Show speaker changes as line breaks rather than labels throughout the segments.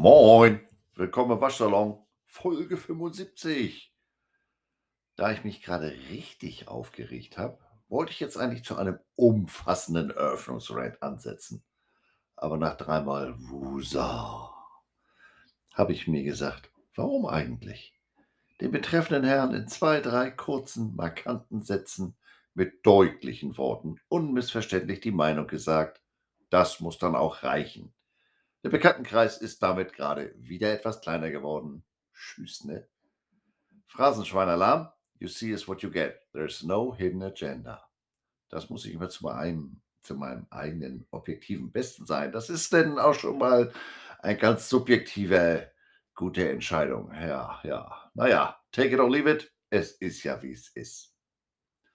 Moin, willkommen im Waschsalon, Folge 75. Da ich mich gerade richtig aufgeregt habe, wollte ich jetzt eigentlich zu einem umfassenden Eröffnungsrant ansetzen. Aber nach dreimal Wusa habe ich mir gesagt, warum eigentlich? Den betreffenden Herrn in zwei, drei kurzen, markanten Sätzen mit deutlichen Worten unmissverständlich die Meinung gesagt, das muss dann auch reichen. Der Bekanntenkreis ist damit gerade wieder etwas kleiner geworden. Tschüss, ne? Phrasenschweinalarm. You see is what you get. There's no hidden agenda. Das muss ich immer zu meinem, zu meinem eigenen objektiven Besten sein. Das ist denn auch schon mal eine ganz subjektive, gute Entscheidung. Ja, ja. Naja, take it or leave it. Es ist ja, wie es ist.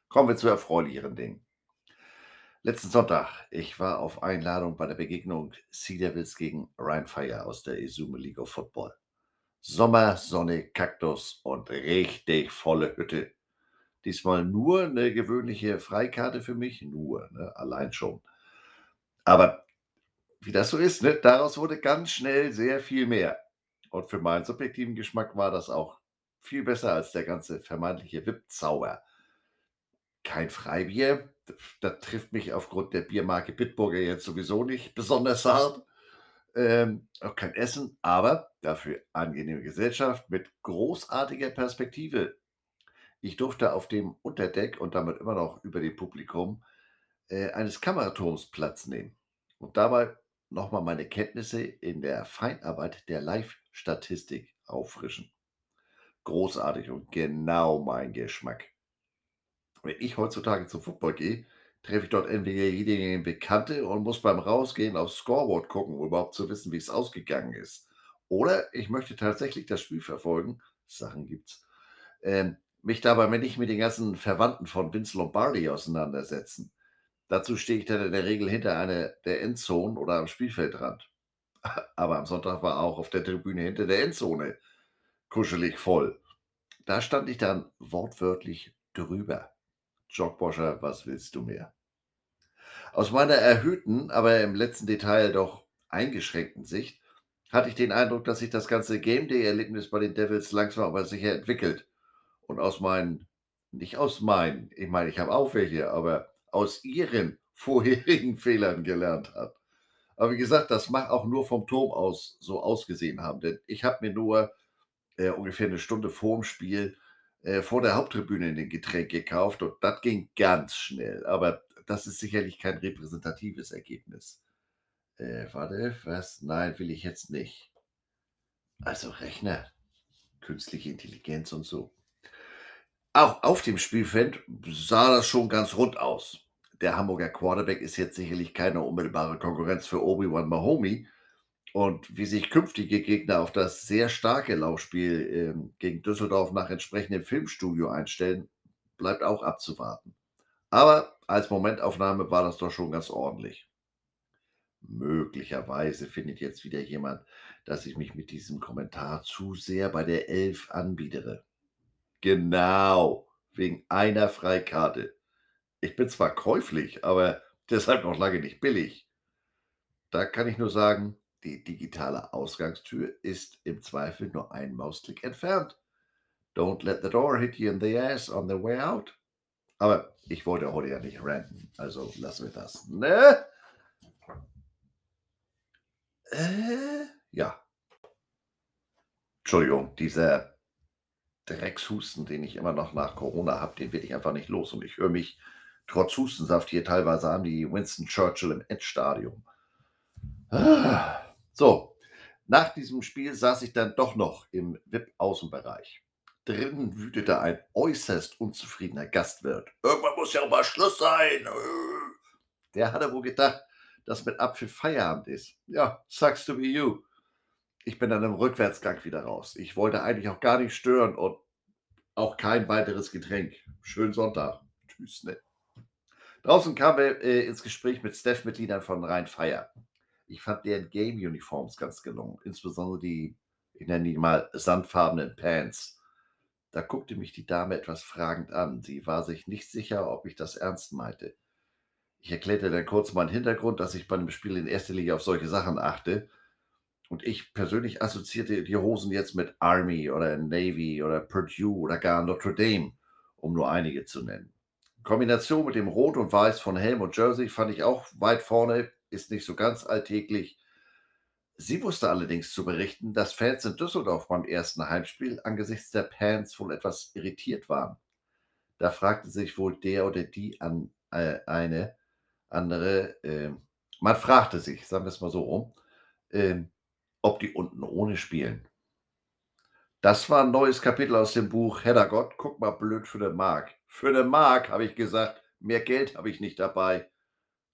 Kommen wir zu erfreulicheren Dingen. Letzten Sonntag, ich war auf Einladung bei der Begegnung Sea Devils gegen Rheinfire aus der Izume League of Football. Sommer, Sonne, Kaktus und richtig volle Hütte. Diesmal nur eine gewöhnliche Freikarte für mich, nur, ne, allein schon. Aber wie das so ist, ne, daraus wurde ganz schnell sehr viel mehr. Und für meinen subjektiven Geschmack war das auch viel besser als der ganze vermeintliche VIP-Zauber. Kein Freibier, das trifft mich aufgrund der Biermarke Bitburger jetzt sowieso nicht besonders hart. Ähm, auch kein Essen, aber dafür angenehme Gesellschaft mit großartiger Perspektive. Ich durfte auf dem Unterdeck und damit immer noch über dem Publikum äh, eines Kameraturms Platz nehmen und dabei nochmal meine Kenntnisse in der Feinarbeit der Live-Statistik auffrischen. Großartig und genau mein Geschmack. Wenn ich heutzutage zum Football gehe, treffe ich dort entweder jede Bekannte und muss beim Rausgehen aufs Scoreboard gucken, um überhaupt zu wissen, wie es ausgegangen ist. Oder ich möchte tatsächlich das Spiel verfolgen, Sachen gibt's, ähm, mich dabei nicht mit den ganzen Verwandten von Vince Lombardi auseinandersetzen. Dazu stehe ich dann in der Regel hinter einer der Endzonen oder am Spielfeldrand. Aber am Sonntag war auch auf der Tribüne hinter der Endzone kuschelig voll. Da stand ich dann wortwörtlich drüber. Jogboscher, was willst du mehr? Aus meiner erhöhten, aber im letzten Detail doch eingeschränkten Sicht hatte ich den Eindruck, dass sich das ganze Game Day-Erlebnis bei den Devils langsam aber sicher entwickelt. Und aus meinen, nicht aus meinen, ich meine, ich habe auch welche, aber aus ihren vorherigen Fehlern gelernt hat. Aber wie gesagt, das mag auch nur vom Turm aus so ausgesehen haben, denn ich habe mir nur äh, ungefähr eine Stunde vor dem Spiel äh, vor der Haupttribüne in den Getränk gekauft und das ging ganz schnell. Aber das ist sicherlich kein repräsentatives Ergebnis. Äh, warte, was? Nein, will ich jetzt nicht. Also Rechner, künstliche Intelligenz und so. Auch auf dem Spielfeld sah das schon ganz rund aus. Der Hamburger Quarterback ist jetzt sicherlich keine unmittelbare Konkurrenz für Obi-Wan Mahomi, und wie sich künftige Gegner auf das sehr starke Laufspiel ähm, gegen Düsseldorf nach entsprechendem Filmstudio einstellen, bleibt auch abzuwarten. Aber als Momentaufnahme war das doch schon ganz ordentlich. Möglicherweise findet jetzt wieder jemand, dass ich mich mit diesem Kommentar zu sehr bei der Elf anbiedere. Genau, wegen einer Freikarte. Ich bin zwar käuflich, aber deshalb noch lange nicht billig. Da kann ich nur sagen, die digitale Ausgangstür ist im Zweifel nur ein Mausklick entfernt. Don't let the door hit you in the ass on the way out. Aber ich wollte heute ja nicht ranten, also lassen wir das. Ne? Äh, ja. Entschuldigung, dieser Dreckshusten, den ich immer noch nach Corona habe, den werde ich einfach nicht los. Und ich höre mich trotz Hustensaft hier teilweise an wie Winston Churchill im Endstadium. Ah. So, nach diesem Spiel saß ich dann doch noch im VIP-Außenbereich. Drinnen wütete ein äußerst unzufriedener Gastwirt. Irgendwann muss ja auch mal Schluss sein. Der hatte wohl gedacht, dass mit Apfel Feierabend ist. Ja, sucks to be you. Ich bin dann im Rückwärtsgang wieder raus. Ich wollte eigentlich auch gar nicht stören und auch kein weiteres Getränk. Schönen Sonntag. Tschüss, ne? Draußen kamen wir äh, ins Gespräch mit Staff-Mitgliedern von Rhein Feier. Ich fand deren Game-Uniforms ganz gelungen, insbesondere die, ich nenne die mal sandfarbenen Pants. Da guckte mich die Dame etwas fragend an. Sie war sich nicht sicher, ob ich das ernst meinte. Ich erklärte dann kurz meinen Hintergrund, dass ich bei einem Spiel in erster Linie auf solche Sachen achte. Und ich persönlich assoziierte die Hosen jetzt mit Army oder Navy oder Purdue oder gar Notre Dame, um nur einige zu nennen. Kombination mit dem Rot und Weiß von Helm und Jersey fand ich auch weit vorne, ist nicht so ganz alltäglich. Sie wusste allerdings zu berichten, dass Fans in Düsseldorf beim ersten Heimspiel angesichts der Pants wohl etwas irritiert waren. Da fragte sich wohl der oder die an äh, eine andere, äh, man fragte sich, sagen wir es mal so rum, äh, ob die unten ohne spielen. Das war ein neues Kapitel aus dem Buch Heddergott, guck mal blöd für den Mark. Für den Mark, habe ich gesagt, mehr Geld habe ich nicht dabei.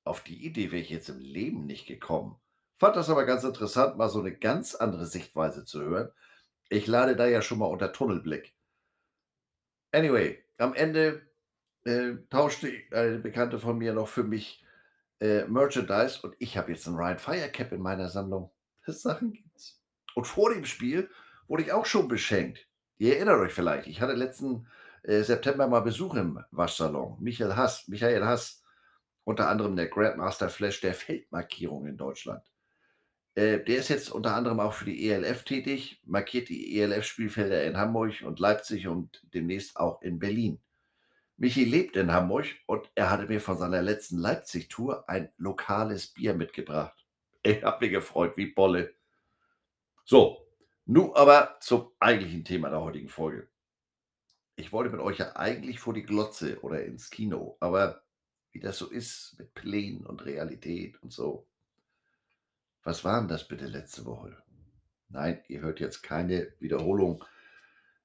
Auf die Idee wäre ich jetzt im Leben nicht gekommen. Fand das aber ganz interessant, mal so eine ganz andere Sichtweise zu hören. Ich lade da ja schon mal unter Tunnelblick. Anyway, am Ende äh, tauschte eine Bekannte von mir noch für mich äh, Merchandise und ich habe jetzt einen Ryan Firecap in meiner Sammlung. Das Sachen gibt's. Und vor dem Spiel wurde ich auch schon beschenkt. Ihr erinnert euch vielleicht, ich hatte letzten äh, September mal Besuch im Waschsalon. Michael Hass, Michael Hass, unter anderem der Grandmaster Flash der Feldmarkierung in Deutschland. Äh, der ist jetzt unter anderem auch für die ELF tätig, markiert die ELF-Spielfelder in Hamburg und Leipzig und demnächst auch in Berlin. Michi lebt in Hamburg und er hatte mir von seiner letzten Leipzig-Tour ein lokales Bier mitgebracht. Ich habe mich gefreut wie Bolle. So, nun aber zum eigentlichen Thema der heutigen Folge. Ich wollte mit euch ja eigentlich vor die Glotze oder ins Kino, aber wie das so ist mit Plänen und Realität und so. Was war denn das bitte letzte Woche? Nein, ihr hört jetzt keine Wiederholung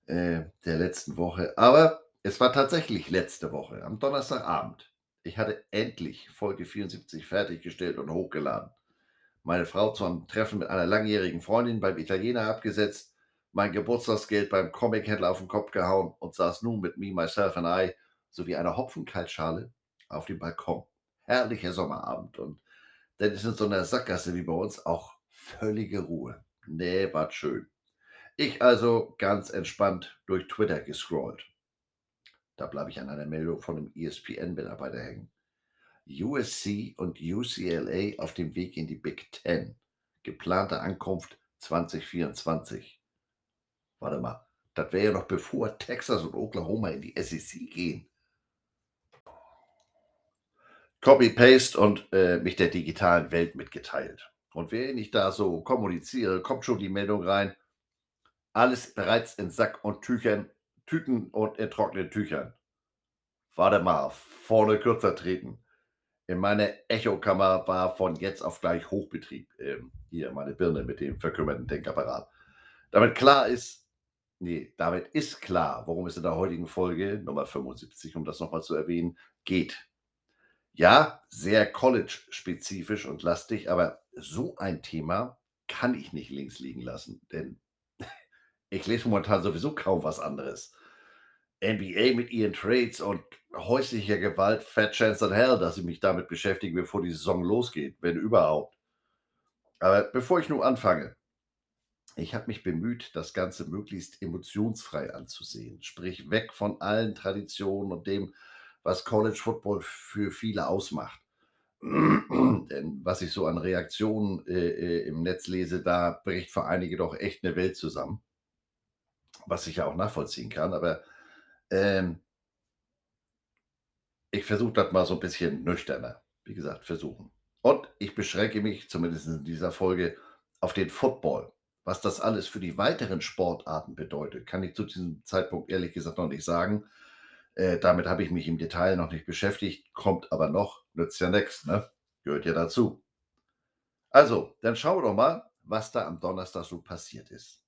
äh, der letzten Woche, aber es war tatsächlich letzte Woche, am Donnerstagabend. Ich hatte endlich Folge 74 fertiggestellt und hochgeladen meine Frau zu einem Treffen mit einer langjährigen Freundin beim Italiener abgesetzt, mein Geburtstagsgeld beim Comic-Händler auf den Kopf gehauen und saß nun mit Me, Myself and I sowie einer Hopfenkaltschale auf dem Balkon. Herrlicher Sommerabend und dann ist in so einer Sackgasse wie bei uns auch völlige Ruhe. Nee, war schön. Ich also ganz entspannt durch Twitter gescrollt. Da bleibe ich an einer Meldung von einem ESPN-Mitarbeiter hängen. USC und UCLA auf dem Weg in die Big Ten. Geplante Ankunft 2024. Warte mal, das wäre ja noch bevor Texas und Oklahoma in die SEC gehen. Copy-Paste und äh, mich der digitalen Welt mitgeteilt. Und während ich da so kommuniziere, kommt schon die Meldung rein. Alles bereits in Sack und Tüchern, Tüten und in trockenen Tüchern. Warte mal, vorne kürzer treten in meiner Echokammer war von jetzt auf gleich Hochbetrieb. Ähm, hier meine Birne mit dem verkümmerten Denkapparat. Damit klar ist, nee, damit ist klar, worum es in der heutigen Folge Nummer 75, um das nochmal zu erwähnen, geht. Ja, sehr college-spezifisch und lastig, aber so ein Thema kann ich nicht links liegen lassen, denn ich lese momentan sowieso kaum was anderes. NBA mit ihren Trades und häuslicher Gewalt, Fat Chance in Hell, dass ich mich damit beschäftige, bevor die Saison losgeht, wenn überhaupt. Aber bevor ich nun anfange, ich habe mich bemüht, das Ganze möglichst emotionsfrei anzusehen, sprich weg von allen Traditionen und dem, was College Football für viele ausmacht. Denn was ich so an Reaktionen äh, äh, im Netz lese, da bricht für einige doch echt eine Welt zusammen. Was ich ja auch nachvollziehen kann, aber ähm, ich versuche das mal so ein bisschen nüchterner. Wie gesagt, versuchen. Und ich beschränke mich, zumindest in dieser Folge, auf den Football. Was das alles für die weiteren Sportarten bedeutet, kann ich zu diesem Zeitpunkt ehrlich gesagt noch nicht sagen. Äh, damit habe ich mich im Detail noch nicht beschäftigt, kommt aber noch, nützt ja nichts, ne? Gehört ja dazu. Also, dann schauen wir doch mal, was da am Donnerstag so passiert ist.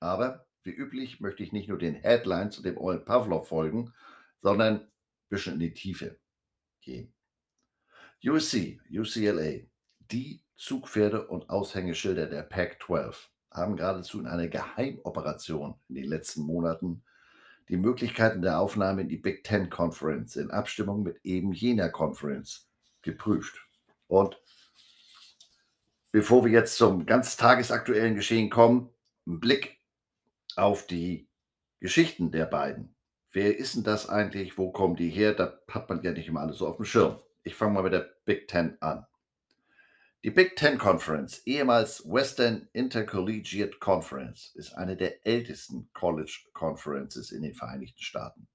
Aber wie üblich möchte ich nicht nur den Headlines und dem Ollen Pavlov folgen, sondern ein bisschen in die Tiefe gehen. USC, UCLA, die Zugpferde und Aushängeschilder der Pac-12 haben geradezu in einer Geheimoperation in den letzten Monaten die Möglichkeiten der Aufnahme in die Big Ten Conference in Abstimmung mit eben jener Conference geprüft. Und bevor wir jetzt zum ganz tagesaktuellen Geschehen kommen, ein Blick auf die Geschichten der beiden. Wer ist denn das eigentlich? Wo kommen die her? Da hat man ja nicht immer alles so auf dem Schirm. Ich fange mal mit der Big Ten an. Die Big Ten Conference, ehemals Western Intercollegiate Conference, ist eine der ältesten College Conferences in den Vereinigten Staaten.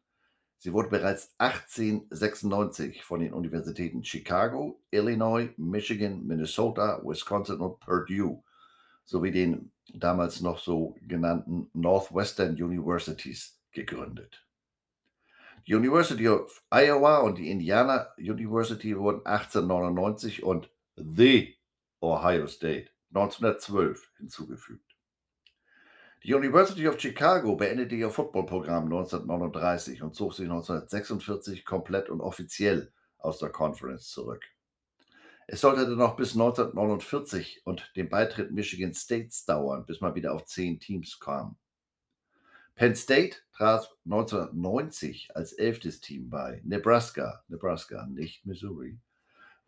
Sie wurde bereits 1896 von den Universitäten Chicago, Illinois, Michigan, Minnesota, Wisconsin und Purdue sowie den damals noch so genannten Northwestern Universities gegründet. Die University of Iowa und die Indiana University wurden 1899 und The Ohio State 1912 hinzugefügt. Die University of Chicago beendete ihr Footballprogramm 1939 und zog sich 1946 komplett und offiziell aus der Conference zurück. Es sollte dann noch bis 1949 und dem Beitritt Michigan States dauern, bis man wieder auf zehn Teams kam. Penn State trat 1990 als elftes Team bei. Nebraska, Nebraska, nicht Missouri,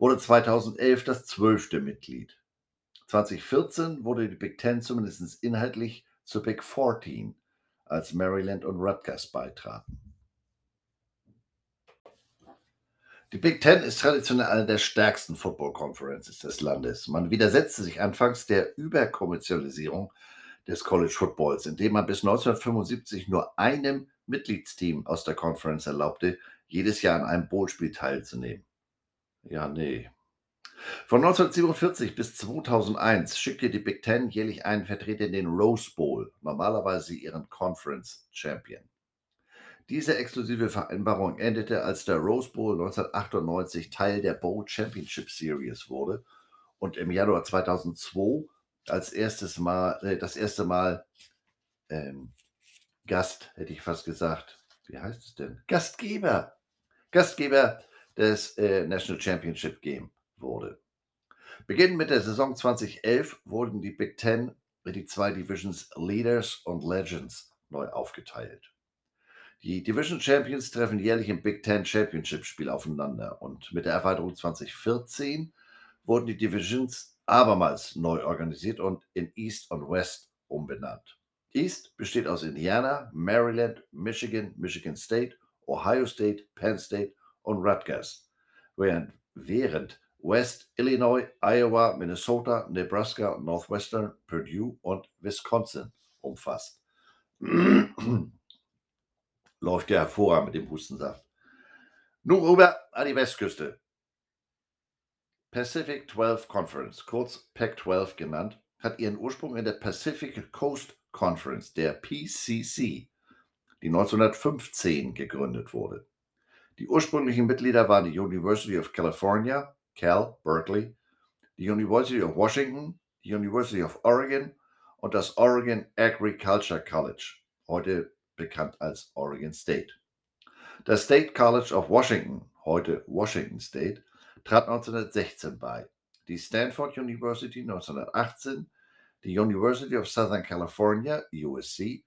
wurde 2011 das zwölfte Mitglied. 2014 wurde die Big Ten zumindest inhaltlich zur Big 14, als Maryland und Rutgers beitraten. Die Big Ten ist traditionell eine der stärksten Football Conferences des Landes. Man widersetzte sich anfangs der Überkommerzialisierung des College Footballs, indem man bis 1975 nur einem Mitgliedsteam aus der Conference erlaubte, jedes Jahr an einem Bowl-Spiel teilzunehmen. Ja, nee. Von 1947 bis 2001 schickte die Big Ten jährlich einen Vertreter in den Rose Bowl, normalerweise ihren Conference Champion. Diese exklusive Vereinbarung endete, als der Rose Bowl 1998 Teil der Bowl Championship Series wurde und im Januar 2002 als erstes Mal, äh, das erste Mal ähm, Gast, hätte ich fast gesagt. Wie heißt es denn? Gastgeber. Gastgeber des äh, National Championship Game wurde. Beginnend mit der Saison 2011 wurden die Big Ten in die zwei Divisions Leaders und Legends neu aufgeteilt. Die Division Champions treffen jährlich im Big Ten Championship Spiel aufeinander und mit der Erweiterung 2014 wurden die Divisions abermals neu organisiert und in East und West umbenannt. East besteht aus Indiana, Maryland, Michigan, Michigan State, Ohio State, Penn State und Rutgers, während, während West Illinois, Iowa, Minnesota, Nebraska, Northwestern, Purdue und Wisconsin umfasst. Läuft ja hervorragend mit dem Hustensaft. Nun rüber an die Westküste. Pacific 12 Conference, kurz PAC-12 genannt, hat ihren Ursprung in der Pacific Coast Conference, der PCC, die 1915 gegründet wurde. Die ursprünglichen Mitglieder waren die University of California, Cal, Berkeley, die University of Washington, die University of Oregon und das Oregon Agriculture College, heute bekannt als Oregon State. Das State College of Washington, heute Washington State, trat 1916 bei, die Stanford University 1918, die University of Southern California, USC,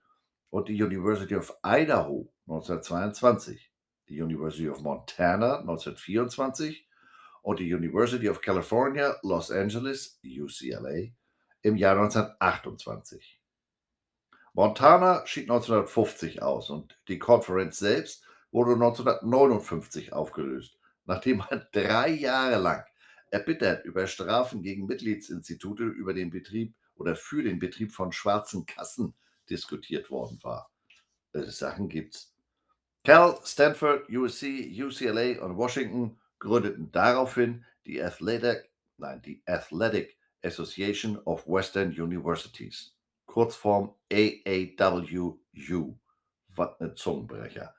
und die University of Idaho 1922, die University of Montana 1924 und die University of California, Los Angeles, UCLA, im Jahr 1928. Montana schied 1950 aus und die Conference selbst wurde 1959 aufgelöst, nachdem man drei Jahre lang erbittert über Strafen gegen Mitgliedsinstitute über den Betrieb oder für den Betrieb von schwarzen Kassen diskutiert worden war. Sachen gibt's. Cal, Stanford, USC, UCLA und Washington gründeten daraufhin die Athletic, nein, die Athletic Association of Western Universities, Kurzform AAWU. Was ein Zungenbrecher.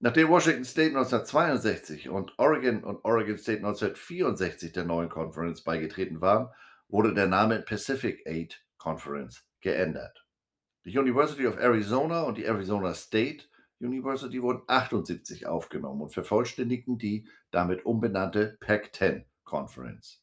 Nachdem Washington State 1962 und Oregon und Oregon State 1964 der neuen Conference beigetreten waren, wurde der Name Pacific Eight Conference geändert. Die University of Arizona und die Arizona State University wurden 78 aufgenommen und vervollständigten die damit umbenannte Pac-10 Conference.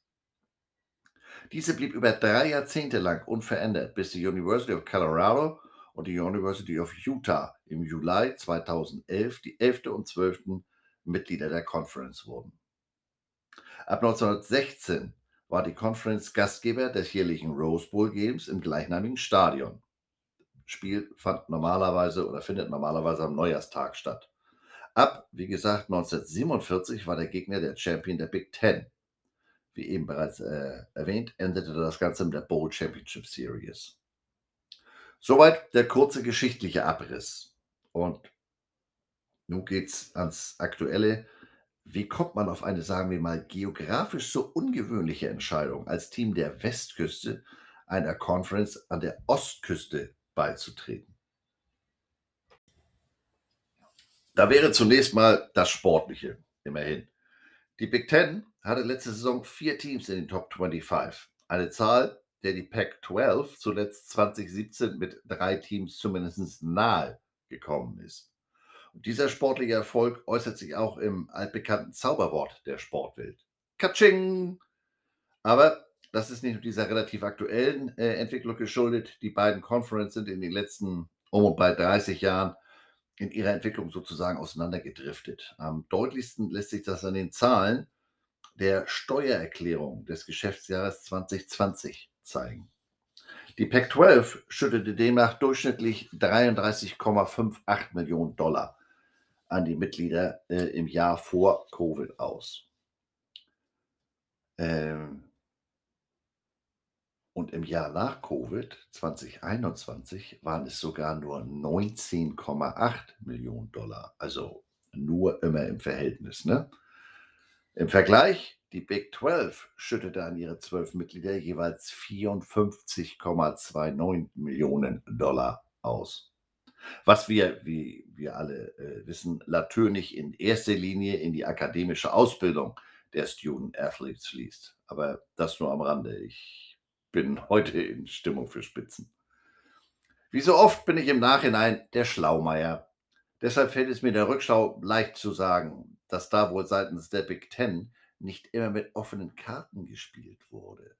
Diese blieb über drei Jahrzehnte lang unverändert, bis die University of Colorado und die University of Utah im Juli 2011 die 11. und 12. Mitglieder der Conference wurden. Ab 1916 war die Conference Gastgeber des jährlichen Rose Bowl Games im gleichnamigen Stadion. Spiel fand normalerweise oder findet normalerweise am Neujahrstag statt. Ab, wie gesagt, 1947 war der Gegner der Champion der Big Ten. Wie eben bereits äh, erwähnt, endete das Ganze mit der Bowl Championship Series. Soweit der kurze geschichtliche Abriss. Und nun geht's ans Aktuelle. Wie kommt man auf eine, sagen wir mal, geografisch so ungewöhnliche Entscheidung, als Team der Westküste einer Conference an der Ostküste beizutreten? Da wäre zunächst mal das Sportliche, immerhin. Die Big Ten hatte letzte Saison vier Teams in den Top 25. Eine Zahl, der die Pac-12 zuletzt 2017 mit drei Teams zumindest nahe gekommen ist. Und dieser sportliche Erfolg äußert sich auch im altbekannten Zauberwort der Sportwelt. Katsching! Aber das ist nicht nur dieser relativ aktuellen äh, Entwicklung geschuldet. Die beiden Conferences sind in den letzten um und bei 30 Jahren in ihrer Entwicklung sozusagen auseinandergedriftet. Am deutlichsten lässt sich das an den Zahlen der Steuererklärung des Geschäftsjahres 2020 zeigen. Die Pac-12 schüttete demnach durchschnittlich 33,58 Millionen Dollar an die Mitglieder äh, im Jahr vor Covid aus. Ähm, und im Jahr nach Covid 2021 waren es sogar nur 19,8 Millionen Dollar. Also nur immer im Verhältnis. Ne? Im Vergleich, die Big 12 schüttete an ihre zwölf Mitglieder jeweils 54,29 Millionen Dollar aus. Was wir, wie wir alle äh, wissen, natürlich in erster Linie in die akademische Ausbildung der Student Athletes fließt. Aber das nur am Rande. Ich bin heute in Stimmung für Spitzen. Wie so oft bin ich im Nachhinein der Schlaumeier. Deshalb fällt es mir in der Rückschau leicht zu sagen, dass da wohl seitens der Big Ten nicht immer mit offenen Karten gespielt wurde.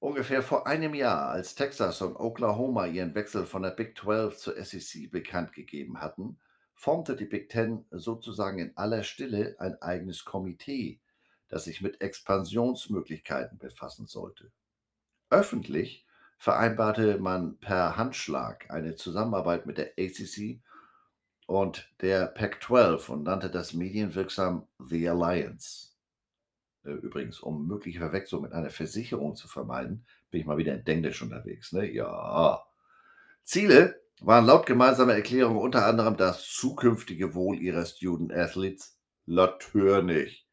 Ungefähr vor einem Jahr, als Texas und Oklahoma ihren Wechsel von der Big 12 zur SEC bekannt gegeben hatten, formte die Big Ten sozusagen in aller Stille ein eigenes Komitee, das sich mit Expansionsmöglichkeiten befassen sollte. Öffentlich vereinbarte man per Handschlag eine Zusammenarbeit mit der ACC und der Pac-12 und nannte das medienwirksam The Alliance. Äh, übrigens, um mögliche Verwechslung mit einer Versicherung zu vermeiden, bin ich mal wieder in Englisch unterwegs. Ne? Ja. Ziele waren laut gemeinsamer Erklärung unter anderem das zukünftige Wohl ihrer Student Athletes, natürlich,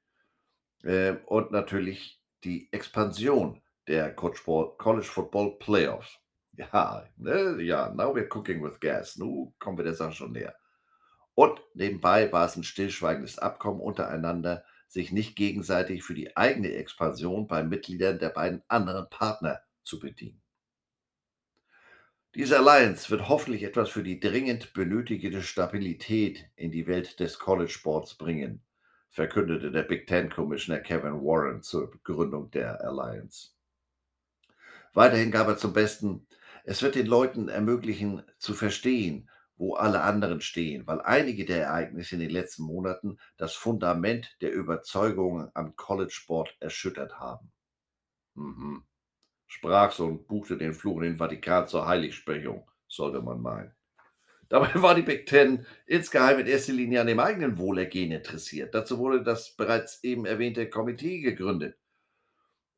äh, und natürlich die Expansion der College Football Playoffs. Ja, ne, ja, now we're cooking with gas. Nun kommen wir der Sache schon näher. Und nebenbei war es ein stillschweigendes Abkommen untereinander, sich nicht gegenseitig für die eigene Expansion bei Mitgliedern der beiden anderen Partner zu bedienen. Diese Alliance wird hoffentlich etwas für die dringend benötigte Stabilität in die Welt des College Sports bringen, verkündete der Big Ten Commissioner Kevin Warren zur Gründung der Alliance. Weiterhin gab er zum Besten, es wird den Leuten ermöglichen zu verstehen, wo alle anderen stehen, weil einige der Ereignisse in den letzten Monaten das Fundament der Überzeugungen am College-Sport erschüttert haben. Mhm. Sprach so und buchte den Fluch in den Vatikan zur Heiligsprechung, sollte man meinen. Dabei war die Big Ten insgeheim in erster Linie an dem eigenen Wohlergehen interessiert. Dazu wurde das bereits eben erwähnte Komitee gegründet.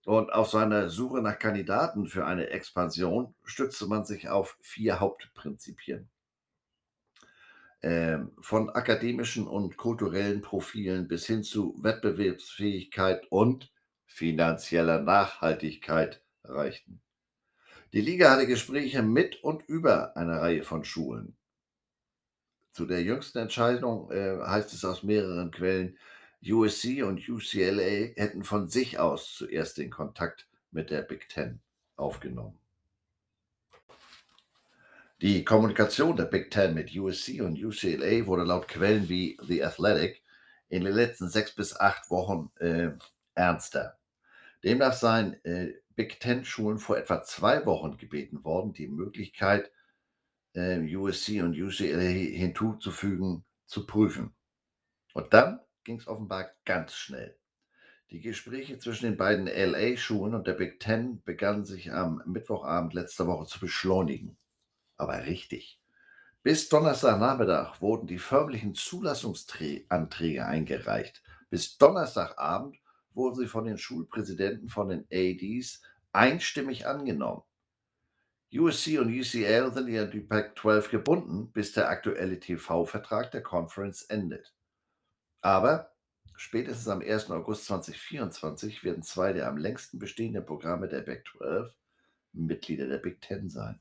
Und auf seiner Suche nach Kandidaten für eine Expansion stützte man sich auf vier Hauptprinzipien. Ähm, von akademischen und kulturellen Profilen bis hin zu Wettbewerbsfähigkeit und finanzieller Nachhaltigkeit reichten. Die Liga hatte Gespräche mit und über eine Reihe von Schulen. Zu der jüngsten Entscheidung äh, heißt es aus mehreren Quellen, USC und UCLA hätten von sich aus zuerst den Kontakt mit der Big Ten aufgenommen. Die Kommunikation der Big Ten mit USC und UCLA wurde laut Quellen wie The Athletic in den letzten sechs bis acht Wochen äh, ernster. Demnach seien äh, Big Ten-Schulen vor etwa zwei Wochen gebeten worden, die Möglichkeit, äh, USC und UCLA hinzuzufügen, zu prüfen. Und dann ging es offenbar ganz schnell. Die Gespräche zwischen den beiden LA-Schulen und der Big Ten begannen sich am Mittwochabend letzter Woche zu beschleunigen. Aber richtig. Bis Donnerstagnachmittag wurden die förmlichen Zulassungsanträge eingereicht. Bis Donnerstagabend wurden sie von den Schulpräsidenten von den ADs einstimmig angenommen. USC und UCL sind ja die Pac-12 gebunden, bis der aktuelle TV-Vertrag der Conference endet. Aber spätestens am 1. August 2024 werden zwei der am längsten bestehenden Programme der Pac-12 Mitglieder der Big Ten sein.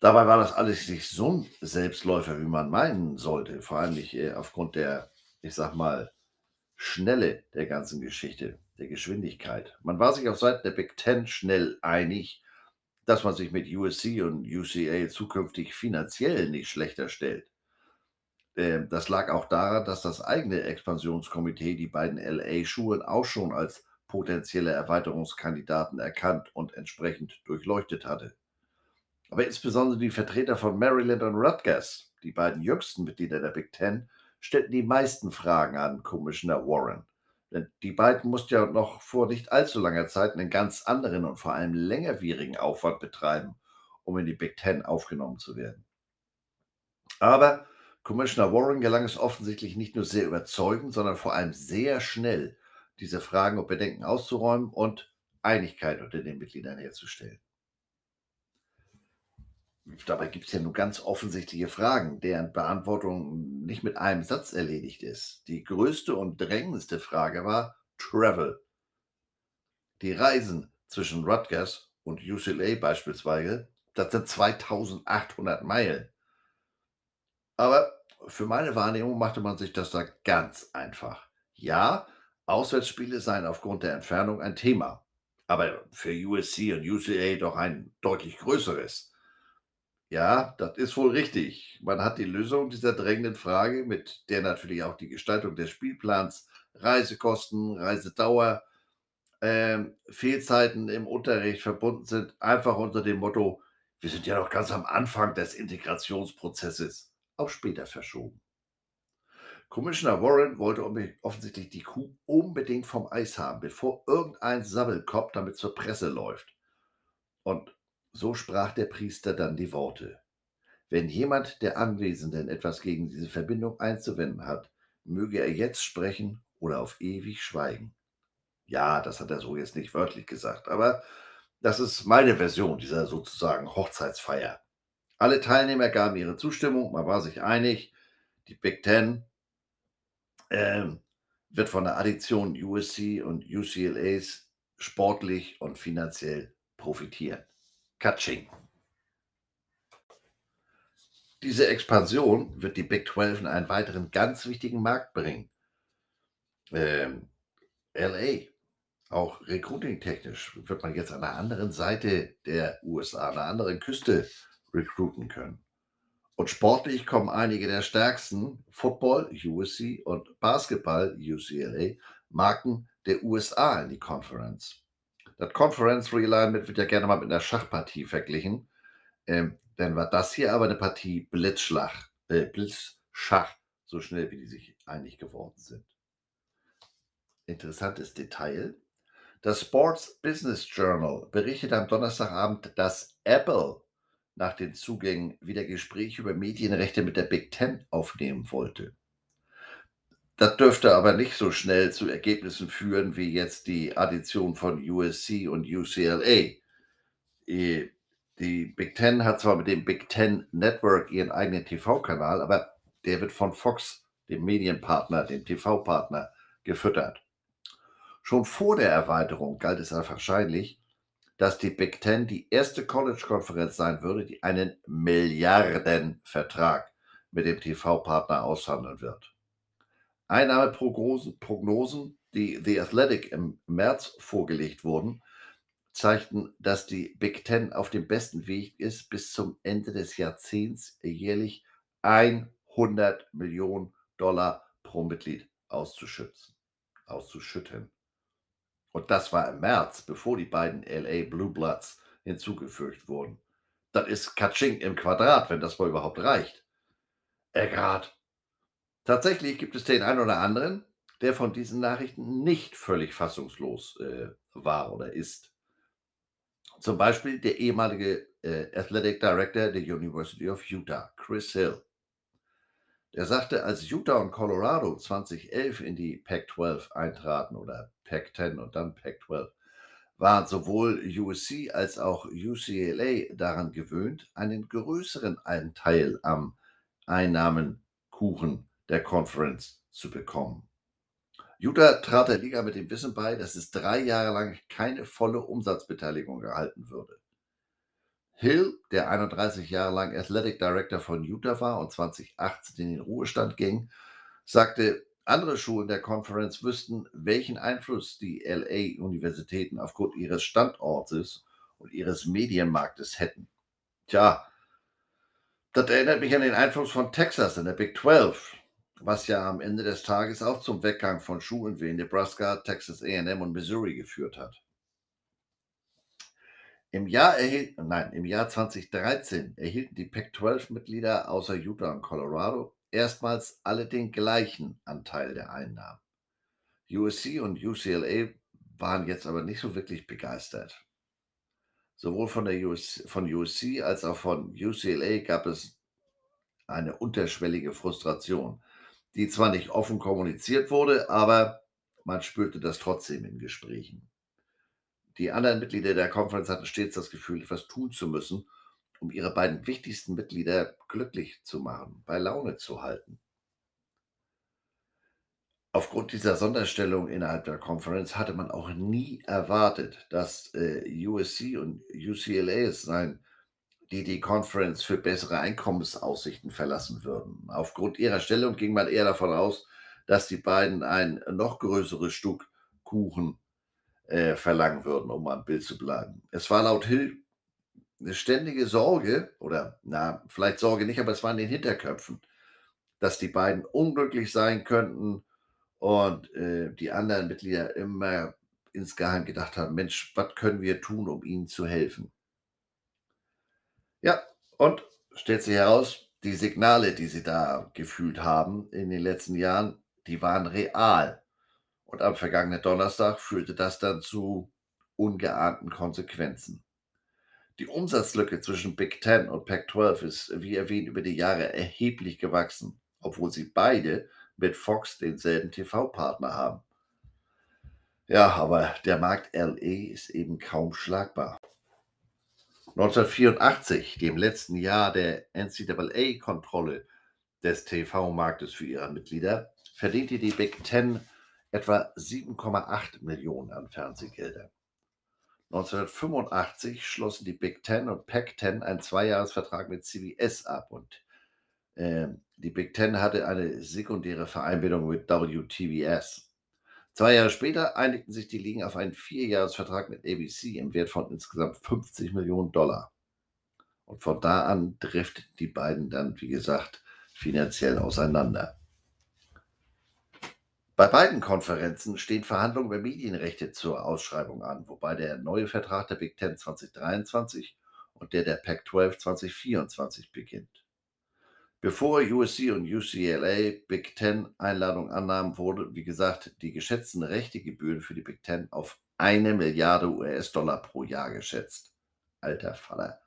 Dabei war das alles nicht so ein Selbstläufer, wie man meinen sollte, vor allem nicht äh, aufgrund der, ich sag mal, Schnelle der ganzen Geschichte, der Geschwindigkeit. Man war sich auf Seiten der Big Ten schnell einig, dass man sich mit USC und UCA zukünftig finanziell nicht schlechter stellt. Ähm, das lag auch daran, dass das eigene Expansionskomitee die beiden LA-Schulen auch schon als potenzielle Erweiterungskandidaten erkannt und entsprechend durchleuchtet hatte. Aber insbesondere die Vertreter von Maryland und Rutgers, die beiden jüngsten Mitglieder der Big Ten, stellten die meisten Fragen an Commissioner Warren. Denn die beiden mussten ja noch vor nicht allzu langer Zeit einen ganz anderen und vor allem längerwierigen Aufwand betreiben, um in die Big Ten aufgenommen zu werden. Aber Commissioner Warren gelang es offensichtlich nicht nur sehr überzeugend, sondern vor allem sehr schnell, diese Fragen und Bedenken auszuräumen und Einigkeit unter den Mitgliedern herzustellen. Dabei gibt es ja nur ganz offensichtliche Fragen, deren Beantwortung nicht mit einem Satz erledigt ist. Die größte und drängendste Frage war Travel. Die Reisen zwischen Rutgers und UCLA beispielsweise, das sind 2800 Meilen. Aber für meine Wahrnehmung machte man sich das da ganz einfach. Ja, Auswärtsspiele seien aufgrund der Entfernung ein Thema, aber für USC und UCLA doch ein deutlich größeres. Ja, das ist wohl richtig. Man hat die Lösung dieser drängenden Frage, mit der natürlich auch die Gestaltung des Spielplans, Reisekosten, Reisedauer, ähm, Fehlzeiten im Unterricht verbunden sind, einfach unter dem Motto, wir sind ja noch ganz am Anfang des Integrationsprozesses, auch später verschoben. Commissioner Warren wollte offensichtlich die Kuh unbedingt vom Eis haben, bevor irgendein Sabbelkopf damit zur Presse läuft. Und so sprach der Priester dann die Worte. Wenn jemand der Anwesenden etwas gegen diese Verbindung einzuwenden hat, möge er jetzt sprechen oder auf ewig schweigen. Ja, das hat er so jetzt nicht wörtlich gesagt, aber das ist meine Version dieser sozusagen Hochzeitsfeier. Alle Teilnehmer gaben ihre Zustimmung, man war sich einig, die Big Ten äh, wird von der Addition USC und UCLAs sportlich und finanziell profitieren. Katsching. Diese Expansion wird die Big 12 in einen weiteren ganz wichtigen Markt bringen. Ähm, LA, auch recruiting-technisch, wird man jetzt an der anderen Seite der USA, an der anderen Küste recruiten können. Und sportlich kommen einige der stärksten Football, USC und Basketball, UCLA, Marken der USA in die Conference. Das Conference Realignment wird ja gerne mal mit einer Schachpartie verglichen. Ähm, dann war das hier aber eine Partie Blitzschlag, äh, Blitzschach, so schnell wie die sich einig geworden sind. Interessantes Detail. Das Sports Business Journal berichtet am Donnerstagabend, dass Apple nach den Zugängen wieder Gespräche über Medienrechte mit der Big Ten aufnehmen wollte. Das dürfte aber nicht so schnell zu Ergebnissen führen wie jetzt die Addition von USC und UCLA. Die Big Ten hat zwar mit dem Big Ten Network ihren eigenen TV-Kanal, aber der wird von Fox, dem Medienpartner, dem TV-Partner, gefüttert. Schon vor der Erweiterung galt es als wahrscheinlich, dass die Big Ten die erste College-Konferenz sein würde, die einen Milliardenvertrag mit dem TV-Partner aushandeln wird. Einnahmeprognosen, die The Athletic im März vorgelegt wurden, zeigten, dass die Big Ten auf dem besten Weg ist, bis zum Ende des Jahrzehnts jährlich 100 Millionen Dollar pro Mitglied auszuschützen, auszuschütten. Und das war im März, bevor die beiden LA Blue Bloods hinzugefügt wurden. Das ist Katsching im Quadrat, wenn das wohl überhaupt reicht. Eckart, Tatsächlich gibt es den einen oder anderen, der von diesen Nachrichten nicht völlig fassungslos äh, war oder ist. Zum Beispiel der ehemalige äh, Athletic Director der University of Utah, Chris Hill. Der sagte, als Utah und Colorado 2011 in die Pac-12 eintraten oder Pac-10 und dann Pac-12, waren sowohl USC als auch UCLA daran gewöhnt, einen größeren Anteil am Einnahmenkuchen der Conference zu bekommen. Utah trat der Liga mit dem Wissen bei, dass es drei Jahre lang keine volle Umsatzbeteiligung erhalten würde. Hill, der 31 Jahre lang Athletic Director von Utah war und 2018 in den Ruhestand ging, sagte, andere Schulen der Conference wüssten, welchen Einfluss die LA-Universitäten aufgrund ihres Standortes und ihres Medienmarktes hätten. Tja, das erinnert mich an den Einfluss von Texas in der Big 12 was ja am Ende des Tages auch zum Weggang von Schulen wie Nebraska, Texas AM und Missouri geführt hat. Im Jahr, erhielt, nein, Im Jahr 2013 erhielten die Pac-12-Mitglieder außer Utah und Colorado erstmals alle den gleichen Anteil der Einnahmen. USC und UCLA waren jetzt aber nicht so wirklich begeistert. Sowohl von, der US, von USC als auch von UCLA gab es eine unterschwellige Frustration, die zwar nicht offen kommuniziert wurde, aber man spürte das trotzdem in Gesprächen. Die anderen Mitglieder der Conference hatten stets das Gefühl, etwas tun zu müssen, um ihre beiden wichtigsten Mitglieder glücklich zu machen, bei Laune zu halten. Aufgrund dieser Sonderstellung innerhalb der Conference hatte man auch nie erwartet, dass äh, USC und UCLA es sein die die Conference für bessere Einkommensaussichten verlassen würden. Aufgrund ihrer Stellung ging man eher davon aus, dass die beiden ein noch größeres Stück Kuchen äh, verlangen würden, um am Bild zu bleiben. Es war laut Hill eine ständige Sorge, oder na, vielleicht Sorge nicht, aber es war in den Hinterköpfen, dass die beiden unglücklich sein könnten und äh, die anderen Mitglieder immer insgeheim gedacht haben, Mensch, was können wir tun, um ihnen zu helfen? Ja, und stellt sich heraus, die Signale, die sie da gefühlt haben in den letzten Jahren, die waren real. Und am vergangenen Donnerstag führte das dann zu ungeahnten Konsequenzen. Die Umsatzlücke zwischen Big Ten und Pac-12 ist, wie erwähnt, über die Jahre erheblich gewachsen, obwohl sie beide mit Fox denselben TV-Partner haben. Ja, aber der Markt LE ist eben kaum schlagbar. 1984, dem letzten Jahr der NCAA-Kontrolle des TV-Marktes für ihre Mitglieder, verdiente die Big Ten etwa 7,8 Millionen an Fernsehgeldern. 1985 schlossen die Big Ten und Pac-10 einen Zweijahresvertrag mit CBS ab und äh, die Big Ten hatte eine sekundäre Vereinbarung mit WTBS. Zwei Jahre später einigten sich die Ligen auf einen Vierjahresvertrag mit ABC im Wert von insgesamt 50 Millionen Dollar. Und von da an drifteten die beiden dann, wie gesagt, finanziell auseinander. Bei beiden Konferenzen stehen Verhandlungen über Medienrechte zur Ausschreibung an, wobei der neue Vertrag der Big Ten 2023 und der der Pac-12 2024 beginnt. Bevor USC und UCLA Big Ten Einladung annahmen, wurde, wie gesagt, die geschätzten Rechtegebühren für die Big Ten auf eine Milliarde US-Dollar pro Jahr geschätzt. Alter Faller.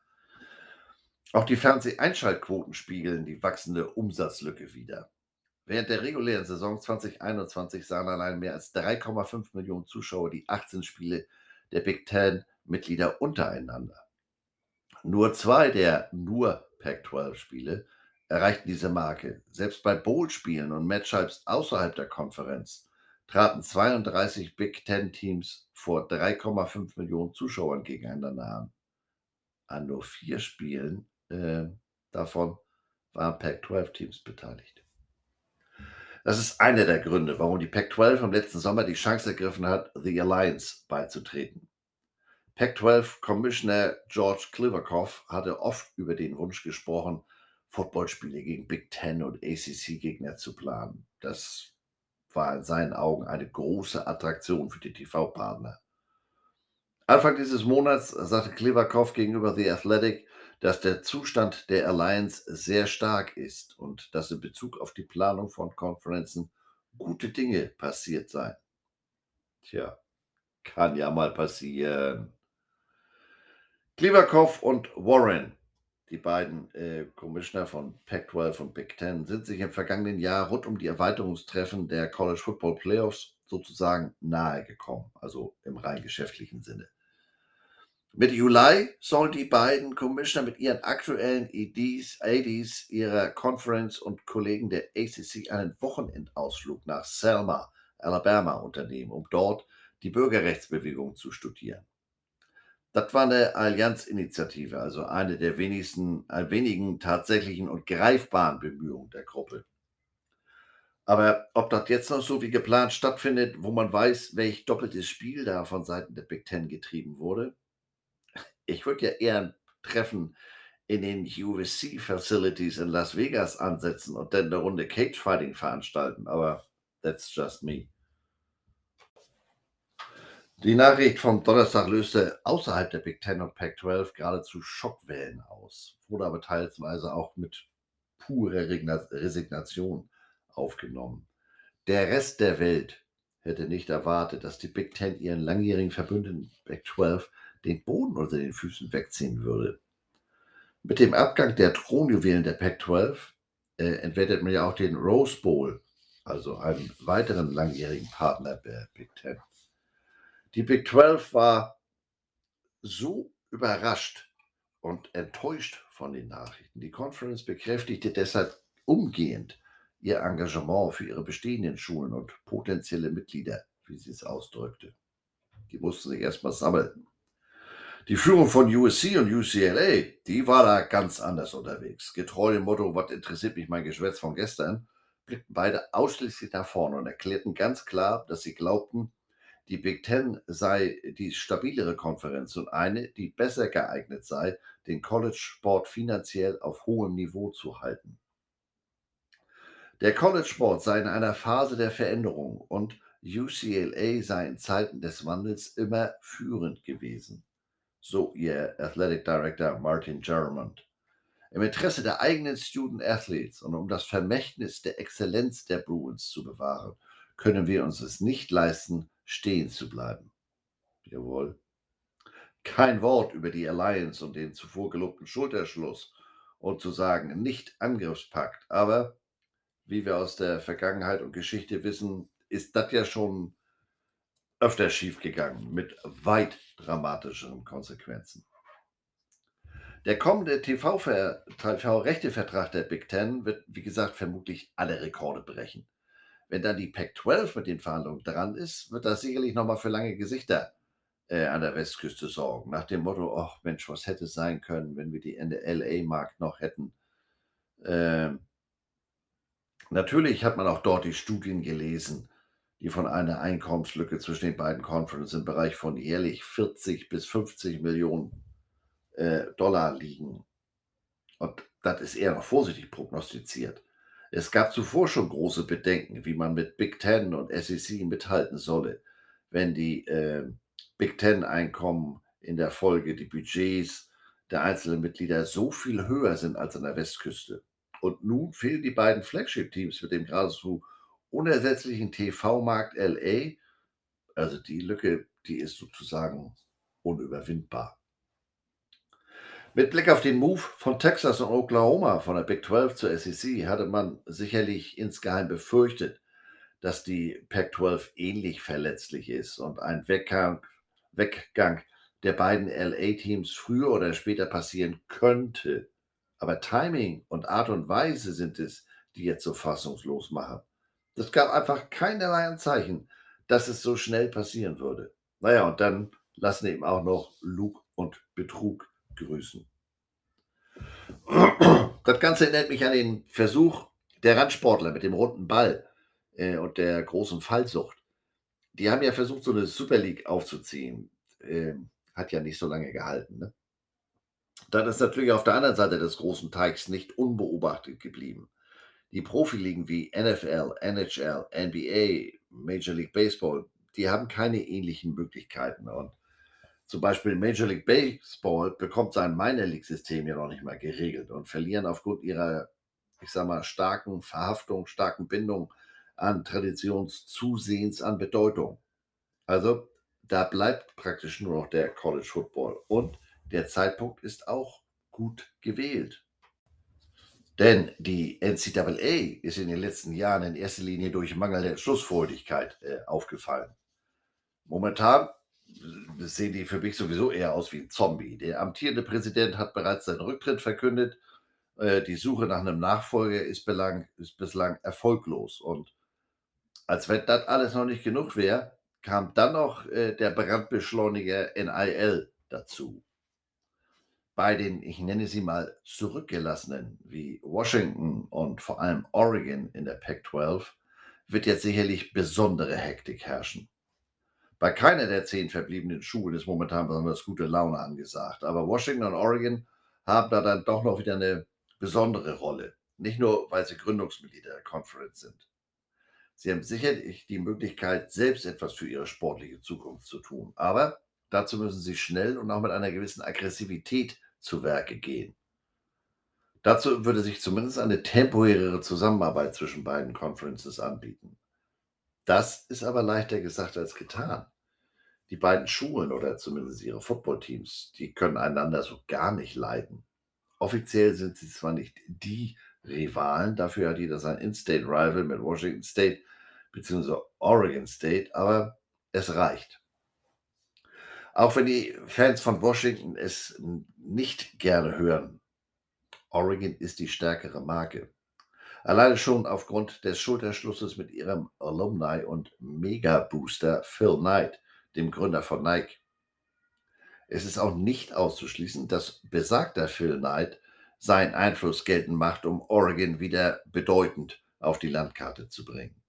Auch die Fernseheinschaltquoten spiegeln die wachsende Umsatzlücke wider. Während der regulären Saison 2021 sahen allein mehr als 3,5 Millionen Zuschauer die 18 Spiele der Big Ten-Mitglieder untereinander. Nur zwei der nur Pac-12-Spiele erreichten diese Marke. Selbst bei Bowl-Spielen und Matchups außerhalb der Konferenz traten 32 Big Ten Teams vor 3,5 Millionen Zuschauern gegeneinander an. An nur vier Spielen äh, davon waren Pac-12 Teams beteiligt. Das ist einer der Gründe, warum die Pac-12 im letzten Sommer die Chance ergriffen hat, The Alliance beizutreten. Pac-12 Commissioner George Kliverkoff hatte oft über den Wunsch gesprochen, Footballspiele gegen Big Ten und ACC-Gegner zu planen. Das war in seinen Augen eine große Attraktion für die TV-Partner. Anfang dieses Monats sagte Kliverkoff gegenüber The Athletic, dass der Zustand der Alliance sehr stark ist und dass in Bezug auf die Planung von Konferenzen gute Dinge passiert seien. Tja, kann ja mal passieren. Kliverkoff und Warren die beiden äh, Commissioner von Pac-12 und Big Ten, sind sich im vergangenen Jahr rund um die Erweiterungstreffen der College Football Playoffs sozusagen nahe gekommen, also im rein geschäftlichen Sinne. Mitte Juli sollen die beiden Commissioner mit ihren aktuellen EDs, ADs ihrer Conference und Kollegen der ACC einen Wochenendausflug nach Selma, Alabama unternehmen, um dort die Bürgerrechtsbewegung zu studieren. Das war eine Allianzinitiative, also eine der wenigsten, äh, wenigen tatsächlichen und greifbaren Bemühungen der Gruppe. Aber ob das jetzt noch so wie geplant stattfindet, wo man weiß, welch doppeltes Spiel da von Seiten der Big Ten getrieben wurde, ich würde ja eher ein Treffen in den USC Facilities in Las Vegas ansetzen und dann eine Runde Cagefighting veranstalten, aber that's just me. Die Nachricht vom Donnerstag löste außerhalb der Big Ten und Pac-12 geradezu Schockwellen aus, wurde aber teilweise auch mit purer Resignation aufgenommen. Der Rest der Welt hätte nicht erwartet, dass die Big Ten ihren langjährigen Verbündeten Pac-12 den Boden unter den Füßen wegziehen würde. Mit dem Abgang der Thronjuwelen der Pac-12 äh, entwertet man ja auch den Rose Bowl, also einen weiteren langjährigen Partner der Big Ten. Die Big 12 war so überrascht und enttäuscht von den Nachrichten. Die Conference bekräftigte deshalb umgehend ihr Engagement für ihre bestehenden Schulen und potenzielle Mitglieder, wie sie es ausdrückte. Die mussten sich erstmal sammeln. Die Führung von USC und UCLA, die war da ganz anders unterwegs. Getreu dem Motto, was interessiert mich mein Geschwätz von gestern, blickten beide ausschließlich nach vorne und erklärten ganz klar, dass sie glaubten, die Big Ten sei die stabilere Konferenz und eine, die besser geeignet sei, den College-Sport finanziell auf hohem Niveau zu halten. Der College-Sport sei in einer Phase der Veränderung und UCLA sei in Zeiten des Wandels immer führend gewesen, so ihr Athletic Director Martin Germond. Im Interesse der eigenen Student Athletes und um das Vermächtnis der Exzellenz der Bruins zu bewahren, können wir uns es nicht leisten, stehen zu bleiben. Jawohl. Kein Wort über die Alliance und den zuvor gelobten Schulterschluss und zu sagen, nicht Angriffspakt. Aber wie wir aus der Vergangenheit und Geschichte wissen, ist das ja schon öfter schiefgegangen mit weit dramatischeren Konsequenzen. Der kommende TV-Rechtevertrag der Big Ten wird, wie gesagt, vermutlich alle Rekorde brechen. Wenn dann die Pac-12 mit den Verhandlungen dran ist, wird das sicherlich nochmal für lange Gesichter äh, an der Westküste sorgen. Nach dem Motto, ach Mensch, was hätte sein können, wenn wir die LA-Markt noch hätten. Ähm, natürlich hat man auch dort die Studien gelesen, die von einer Einkommenslücke zwischen den beiden Conferences im Bereich von jährlich 40 bis 50 Millionen äh, Dollar liegen. Und das ist eher noch vorsichtig prognostiziert. Es gab zuvor schon große Bedenken, wie man mit Big Ten und SEC mithalten solle, wenn die äh, Big Ten-Einkommen in der Folge, die Budgets der einzelnen Mitglieder so viel höher sind als an der Westküste. Und nun fehlen die beiden Flagship-Teams mit dem geradezu unersetzlichen TV-Markt LA. Also die Lücke, die ist sozusagen unüberwindbar. Mit Blick auf den Move von Texas und Oklahoma von der Big 12 zur SEC hatte man sicherlich insgeheim befürchtet, dass die Pac 12 ähnlich verletzlich ist und ein Weggang, Weggang der beiden LA-Teams früher oder später passieren könnte. Aber Timing und Art und Weise sind es, die jetzt so fassungslos machen. Es gab einfach keinerlei Anzeichen, dass es so schnell passieren würde. Naja, und dann lassen eben auch noch Lug und Betrug grüßen. Das Ganze erinnert mich an den Versuch der Randsportler mit dem runden Ball äh, und der großen Fallsucht. Die haben ja versucht, so eine Super League aufzuziehen. Äh, hat ja nicht so lange gehalten. Ne? Dann ist natürlich auf der anderen Seite des großen Teigs nicht unbeobachtet geblieben. Die Profiligen wie NFL, NHL, NBA, Major League Baseball, die haben keine ähnlichen Möglichkeiten. Und zum Beispiel Major League Baseball bekommt sein Minor League System ja noch nicht mal geregelt und verlieren aufgrund ihrer, ich sag mal, starken Verhaftung, starken Bindung an Traditionszusehens an Bedeutung. Also da bleibt praktisch nur noch der College Football und der Zeitpunkt ist auch gut gewählt. Denn die NCAA ist in den letzten Jahren in erster Linie durch mangelnde Entschlussfreudigkeit äh, aufgefallen. Momentan äh, sehen die für mich sowieso eher aus wie ein Zombie. Der amtierende Präsident hat bereits seinen Rücktritt verkündet. Äh, die Suche nach einem Nachfolger ist, belang, ist bislang erfolglos. Und als wenn das alles noch nicht genug wäre, kam dann noch äh, der Brandbeschleuniger NIL dazu. Bei den, ich nenne sie mal, zurückgelassenen wie Washington und vor allem Oregon in der Pac-12 wird jetzt sicherlich besondere Hektik herrschen. Bei keiner der zehn verbliebenen Schulen ist momentan besonders gute Laune angesagt, aber Washington und Oregon haben da dann doch noch wieder eine besondere Rolle. Nicht nur, weil sie Gründungsmitglieder der Conference sind. Sie haben sicherlich die Möglichkeit, selbst etwas für ihre sportliche Zukunft zu tun. Aber dazu müssen sie schnell und auch mit einer gewissen Aggressivität zu Werke gehen. Dazu würde sich zumindest eine temporärere Zusammenarbeit zwischen beiden Conferences anbieten. Das ist aber leichter gesagt als getan. Die beiden Schulen oder zumindest ihre Footballteams, die können einander so gar nicht leiden. Offiziell sind sie zwar nicht die Rivalen, dafür hat jeder sein In-State-Rival mit Washington State bzw. Oregon State, aber es reicht. Auch wenn die Fans von Washington es nicht gerne hören, Oregon ist die stärkere Marke. Alleine schon aufgrund des Schulterschlusses mit ihrem Alumni und Mega-Booster Phil Knight, dem Gründer von Nike. Es ist auch nicht auszuschließen, dass besagter Phil Knight seinen Einfluss geltend macht, um Oregon wieder bedeutend auf die Landkarte zu bringen.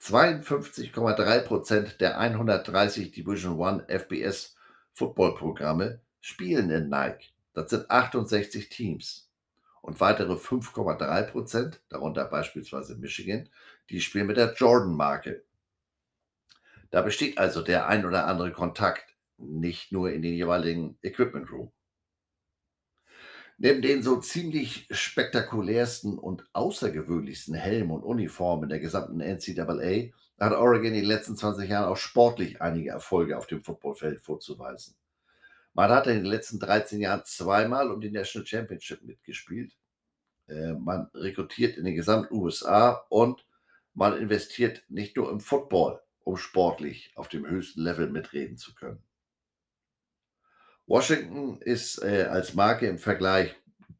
52,3 Prozent der 130 Division One FBS Footballprogramme spielen in Nike. Das sind 68 Teams. Und weitere 5,3 Prozent, darunter beispielsweise Michigan, die spielen mit der Jordan-Marke. Da besteht also der ein oder andere Kontakt, nicht nur in den jeweiligen Equipment Room. Neben den so ziemlich spektakulärsten und außergewöhnlichsten Helmen und Uniformen der gesamten NCAA hat Oregon in den letzten 20 Jahren auch sportlich einige Erfolge auf dem Footballfeld vorzuweisen. Man hat in den letzten 13 Jahren zweimal um die National Championship mitgespielt. Äh, man rekrutiert in den gesamten USA und man investiert nicht nur im Football, um sportlich auf dem höchsten Level mitreden zu können. Washington ist äh, als Marke im Vergleich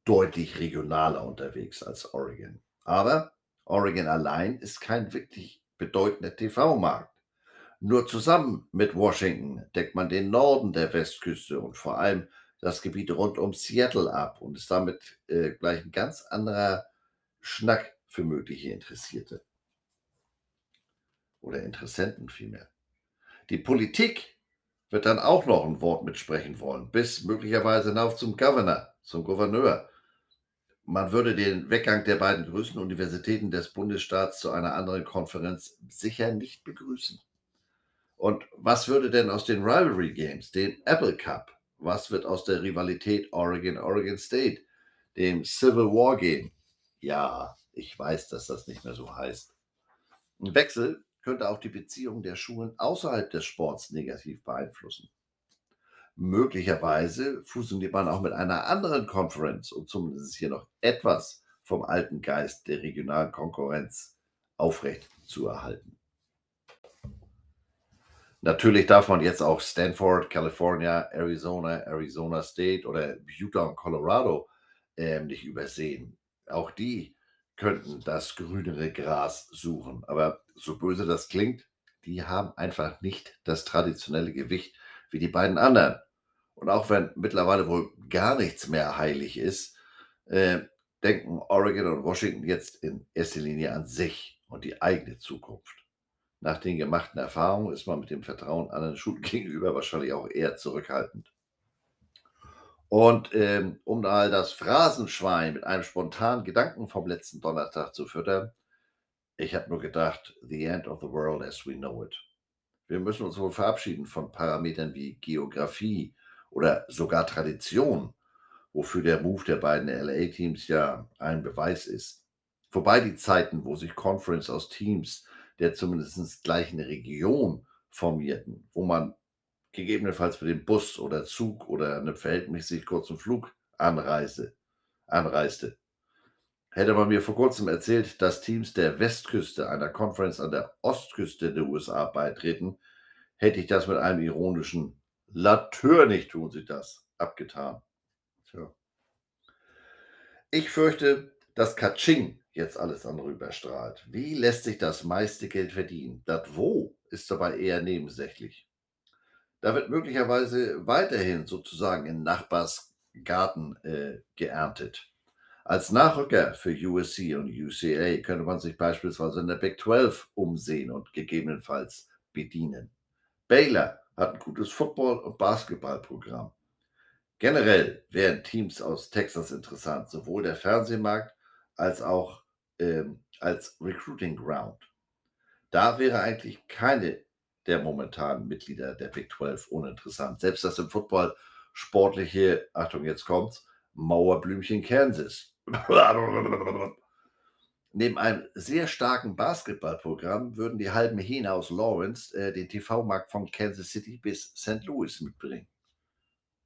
deutlich regionaler unterwegs als Oregon. Aber Oregon allein ist kein wirklich bedeutender TV-Markt. Nur zusammen mit Washington deckt man den Norden der Westküste und vor allem das Gebiet rund um Seattle ab und ist damit äh, gleich ein ganz anderer Schnack für mögliche Interessierte. Oder Interessenten vielmehr. Die Politik wird dann auch noch ein Wort mitsprechen wollen, bis möglicherweise hinauf zum Governor, zum Gouverneur. Man würde den Weggang der beiden größten Universitäten des Bundesstaats zu einer anderen Konferenz sicher nicht begrüßen. Und was würde denn aus den Rivalry Games, dem Apple Cup, was wird aus der Rivalität Oregon-Oregon State, dem Civil War Game? Ja, ich weiß, dass das nicht mehr so heißt. Ein Wechsel könnte auch die Beziehung der Schulen außerhalb des Sports negativ beeinflussen. Möglicherweise fusioniert man auch mit einer anderen Conference, um zumindest hier noch etwas vom alten Geist der regionalen Konkurrenz aufrecht zu erhalten. Natürlich darf man jetzt auch Stanford, California, Arizona, Arizona State oder Utah und Colorado äh, nicht übersehen. Auch die könnten das grünere Gras suchen. Aber so böse das klingt, die haben einfach nicht das traditionelle Gewicht wie die beiden anderen. Und auch wenn mittlerweile wohl gar nichts mehr heilig ist, äh, denken Oregon und Washington jetzt in erster Linie an sich und die eigene Zukunft. Nach den gemachten Erfahrungen ist man mit dem Vertrauen anderen Schulen gegenüber wahrscheinlich auch eher zurückhaltend. Und ähm, um all das Phrasenschwein mit einem spontanen Gedanken vom letzten Donnerstag zu füttern, ich habe nur gedacht, the end of the world as we know it. Wir müssen uns wohl verabschieden von Parametern wie Geografie oder sogar Tradition, wofür der Move der beiden LA-Teams ja ein Beweis ist. Vorbei die Zeiten, wo sich Conference aus Teams der zumindest gleichen Region formierten, wo man gegebenenfalls mit dem Bus oder Zug oder einem verhältnismäßig kurzen Flug anreise, anreiste. Hätte man mir vor kurzem erzählt, dass Teams der Westküste einer Conference an der Ostküste der USA beitreten, hätte ich das mit einem ironischen Natürlich tun sie das abgetan. Tja. Ich fürchte, dass Kaching jetzt alles andere überstrahlt. Wie lässt sich das meiste Geld verdienen? Das Wo ist dabei eher nebensächlich. Da wird möglicherweise weiterhin sozusagen in Nachbarsgarten äh, geerntet. Als Nachrücker für USC und UCA könnte man sich beispielsweise in der Big 12 umsehen und gegebenenfalls bedienen. Baylor hat ein gutes Football- und Basketballprogramm. Generell wären Teams aus Texas interessant, sowohl der Fernsehmarkt als auch ähm, als Recruiting Ground. Da wäre eigentlich keine der momentanen Mitglieder der Big 12 uninteressant. Selbst das im Football sportliche, Achtung, jetzt kommt's, Mauerblümchen Kansas. Neben einem sehr starken Basketballprogramm würden die halben Hähne aus Lawrence äh, den TV-Markt von Kansas City bis St. Louis mitbringen.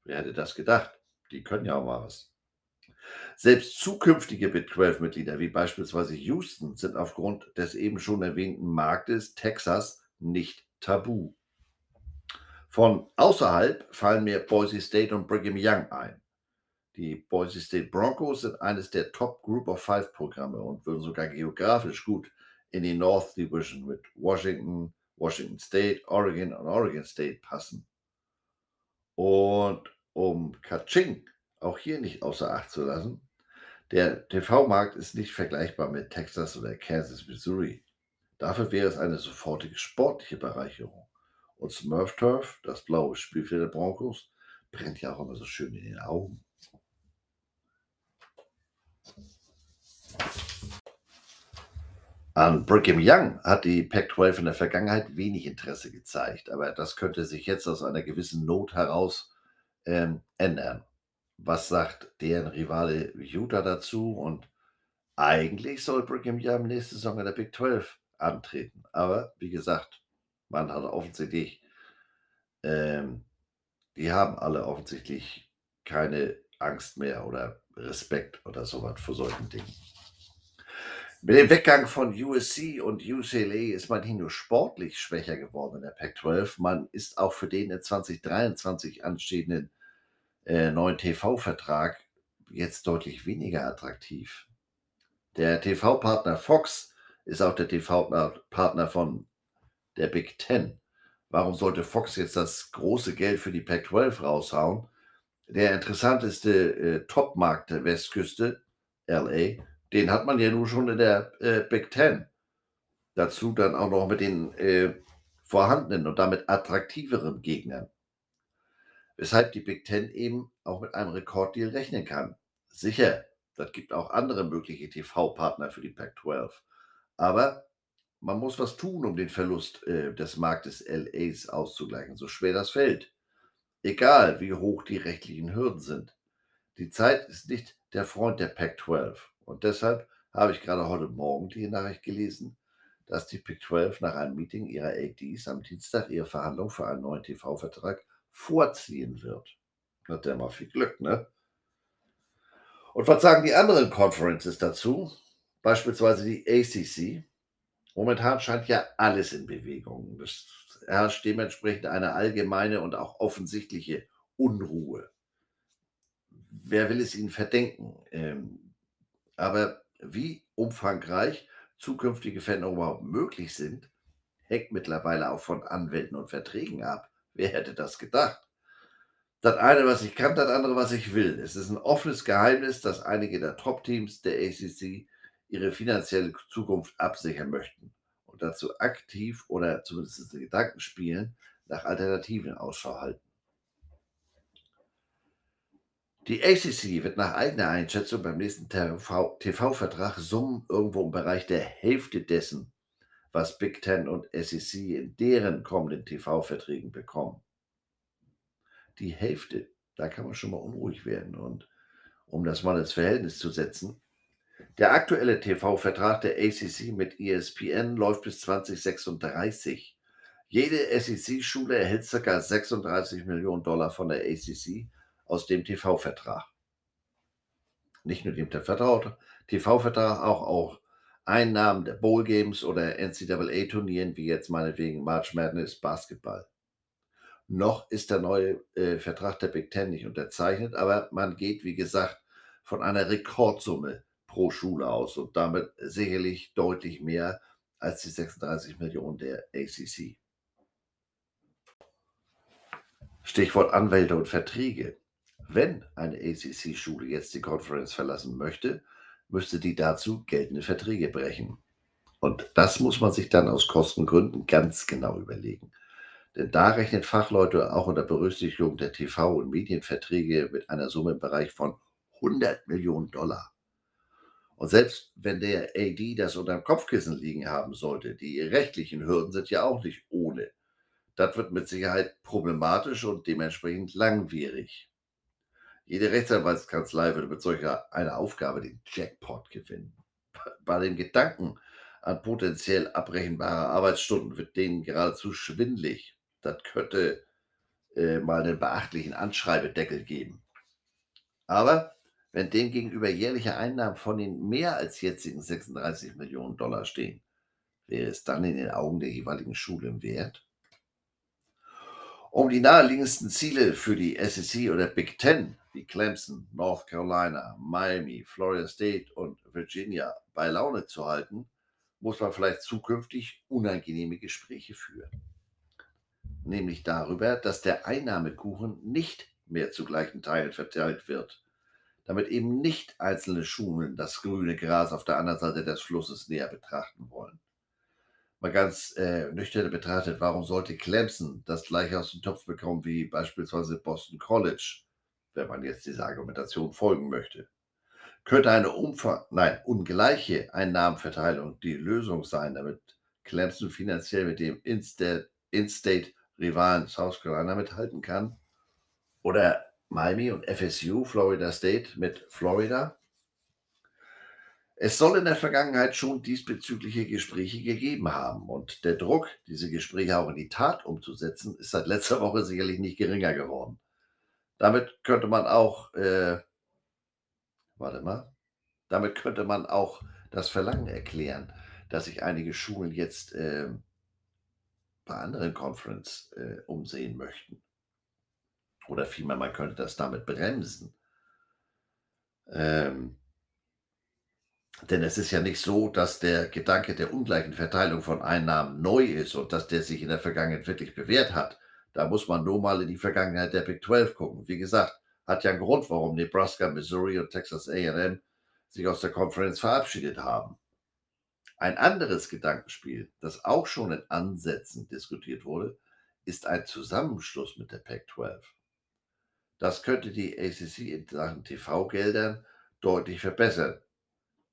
Wer hätte das gedacht? Die können ja auch mal was. Selbst zukünftige Big 12-Mitglieder wie beispielsweise Houston sind aufgrund des eben schon erwähnten Marktes Texas nicht tabu. Von außerhalb fallen mir Boise State und Brigham Young ein. Die Boise State Broncos sind eines der Top Group of Five Programme und würden sogar geografisch gut in die North Division mit Washington, Washington State, Oregon und Oregon State passen. Und um Kaching auch hier nicht außer Acht zu lassen, der TV-Markt ist nicht vergleichbar mit Texas oder Kansas, Missouri. Dafür wäre es eine sofortige sportliche Bereicherung. Und Smurf Turf, das blaue Spielfeld der Broncos, brennt ja auch immer so schön in den Augen. An Brigham Young hat die Pac-12 in der Vergangenheit wenig Interesse gezeigt, aber das könnte sich jetzt aus einer gewissen Not heraus ähm, ändern. Was sagt deren Rivale Utah dazu? Und eigentlich soll Brigham Young nächste Saison in der Big 12 antreten. Aber wie gesagt, man hat offensichtlich, ähm, die haben alle offensichtlich keine Angst mehr oder Respekt oder sowas vor solchen Dingen. Mit dem Weggang von USC und UCLA ist man nicht nur sportlich schwächer geworden in der Pac-12, man ist auch für den in 2023 anstehenden äh, neuen TV-Vertrag jetzt deutlich weniger attraktiv. Der TV-Partner Fox ist auch der TV-Partner von der Big Ten. Warum sollte Fox jetzt das große Geld für die Pac-12 raushauen? Der interessanteste äh, Top-Markt der Westküste, LA, den hat man ja nun schon in der äh, Big Ten. Dazu dann auch noch mit den äh, vorhandenen und damit attraktiveren Gegnern. Weshalb die Big Ten eben auch mit einem Rekorddeal rechnen kann. Sicher, das gibt auch andere mögliche TV-Partner für die Pac-12. Aber man muss was tun, um den Verlust äh, des Marktes LAs auszugleichen, so schwer das fällt. Egal, wie hoch die rechtlichen Hürden sind. Die Zeit ist nicht der Freund der Pac-12. Und deshalb habe ich gerade heute Morgen die Nachricht gelesen, dass die Pick 12 nach einem Meeting ihrer ADs am Dienstag ihre Verhandlung für einen neuen TV-Vertrag vorziehen wird. Hat der mal viel Glück, ne? Und was sagen die anderen Conferences dazu? Beispielsweise die ACC. Momentan scheint ja alles in Bewegung. Es herrscht dementsprechend eine allgemeine und auch offensichtliche Unruhe. Wer will es ihnen verdenken? Ähm, aber wie umfangreich zukünftige Veränderungen überhaupt möglich sind, hängt mittlerweile auch von Anwälten und Verträgen ab. Wer hätte das gedacht? Das eine, was ich kann, das andere, was ich will. Es ist ein offenes Geheimnis, dass einige der Top-Teams der ACC ihre finanzielle Zukunft absichern möchten und dazu aktiv oder zumindest Gedanken spielen, nach Alternativen Ausschau halten. Die ACC wird nach eigener Einschätzung beim nächsten TV-Vertrag Summen irgendwo im Bereich der Hälfte dessen, was Big Ten und SEC in deren kommenden TV-Verträgen bekommen. Die Hälfte, da kann man schon mal unruhig werden. Und um das mal ins Verhältnis zu setzen, der aktuelle TV-Vertrag der ACC mit ESPN läuft bis 2036. Jede SEC-Schule erhält ca. 36 Millionen Dollar von der ACC aus dem TV-Vertrag. Nicht nur dem TV-Vertrag, auch, auch Einnahmen der Bowl Games oder NCAA-Turnieren, wie jetzt meinetwegen March Madness Basketball. Noch ist der neue äh, Vertrag der Big Ten nicht unterzeichnet, aber man geht, wie gesagt, von einer Rekordsumme pro Schule aus und damit sicherlich deutlich mehr als die 36 Millionen der ACC. Stichwort Anwälte und Verträge. Wenn eine ACC-Schule jetzt die Conference verlassen möchte, müsste die dazu geltende Verträge brechen. Und das muss man sich dann aus Kostengründen ganz genau überlegen. Denn da rechnen Fachleute auch unter Berücksichtigung der TV- und Medienverträge mit einer Summe im Bereich von 100 Millionen Dollar. Und selbst wenn der AD das unter dem Kopfkissen liegen haben sollte, die rechtlichen Hürden sind ja auch nicht ohne. Das wird mit Sicherheit problematisch und dementsprechend langwierig. Jede Rechtsanwaltskanzlei würde mit solcher einer Aufgabe den Jackpot gewinnen. Bei dem Gedanken an potenziell abrechenbare Arbeitsstunden wird denen geradezu schwindlig. Das könnte äh, mal einen beachtlichen Anschreibedeckel geben. Aber wenn demgegenüber jährliche Einnahmen von den mehr als jetzigen 36 Millionen Dollar stehen, wäre es dann in den Augen der jeweiligen Schule im Wert? Um die naheliegendsten Ziele für die SEC oder Big Ten wie Clemson, North Carolina, Miami, Florida State und Virginia bei Laune zu halten, muss man vielleicht zukünftig unangenehme Gespräche führen. Nämlich darüber, dass der Einnahmekuchen nicht mehr zu gleichen Teilen verteilt wird, damit eben nicht einzelne Schulen das grüne Gras auf der anderen Seite des Flusses näher betrachten wollen. Mal ganz äh, nüchtern betrachtet, warum sollte Clemson das gleiche aus dem Topf bekommen wie beispielsweise Boston College wenn man jetzt dieser Argumentation folgen möchte. Könnte eine Umfang, nein, ungleiche Einnahmenverteilung die Lösung sein, damit Clemson finanziell mit dem In-State-Rivalen South Carolina mithalten kann? Oder Miami und FSU, Florida State mit Florida? Es soll in der Vergangenheit schon diesbezügliche Gespräche gegeben haben und der Druck, diese Gespräche auch in die Tat umzusetzen, ist seit letzter Woche sicherlich nicht geringer geworden. Damit könnte man auch, äh, warte mal, damit könnte man auch das Verlangen erklären, dass sich einige Schulen jetzt äh, bei anderen Conference äh, umsehen möchten. Oder vielmehr, man könnte das damit bremsen. Ähm, denn es ist ja nicht so, dass der Gedanke der ungleichen Verteilung von Einnahmen neu ist und dass der sich in der Vergangenheit wirklich bewährt hat. Da muss man nur mal in die Vergangenheit der Big 12 gucken. Wie gesagt, hat ja einen Grund, warum Nebraska, Missouri und Texas AM sich aus der Conference verabschiedet haben. Ein anderes Gedankenspiel, das auch schon in Ansätzen diskutiert wurde, ist ein Zusammenschluss mit der Pac-12. Das könnte die ACC in Sachen TV-Geldern deutlich verbessern.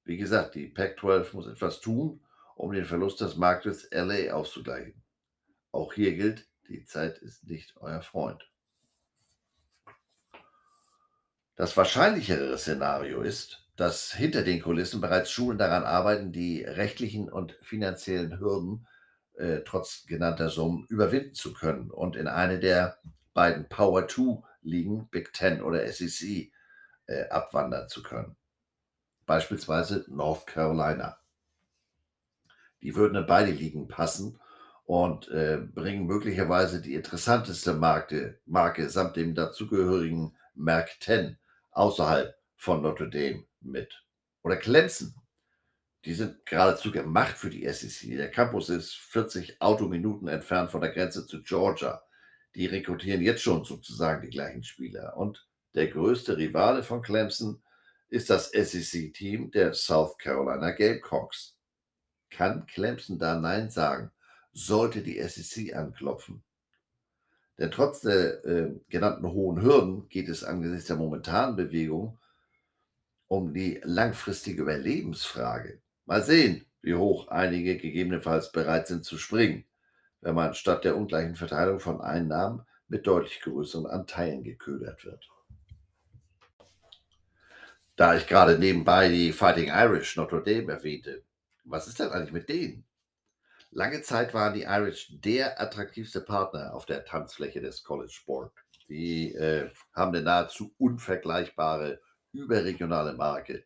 Wie gesagt, die Pac-12 muss etwas tun, um den Verlust des Marktes LA auszugleichen. Auch hier gilt, die Zeit ist nicht euer Freund. Das wahrscheinlichere Szenario ist, dass hinter den Kulissen bereits Schulen daran arbeiten, die rechtlichen und finanziellen Hürden äh, trotz genannter Summen überwinden zu können und in eine der beiden Power 2 Ligen, Big Ten oder SEC, äh, abwandern zu können. Beispielsweise North Carolina. Die würden in beide Ligen passen und äh, bringen möglicherweise die interessanteste Marke, Marke samt dem dazugehörigen Merck 10 außerhalb von Notre Dame mit. Oder Clemson. Die sind geradezu gemacht für die SEC. Der Campus ist 40 Autominuten entfernt von der Grenze zu Georgia. Die rekrutieren jetzt schon sozusagen die gleichen Spieler. Und der größte Rivale von Clemson ist das SEC-Team der South Carolina Gamecocks. Kann Clemson da Nein sagen? sollte die SEC anklopfen. Denn trotz der äh, genannten hohen Hürden geht es angesichts der momentanen Bewegung um die langfristige Überlebensfrage. Mal sehen, wie hoch einige gegebenenfalls bereit sind zu springen, wenn man statt der ungleichen Verteilung von Einnahmen mit deutlich größeren Anteilen geködert wird. Da ich gerade nebenbei die Fighting Irish Notre Dame erwähnte, was ist denn eigentlich mit denen? Lange Zeit waren die Irish der attraktivste Partner auf der Tanzfläche des College Sport. Die äh, haben eine nahezu unvergleichbare überregionale Marke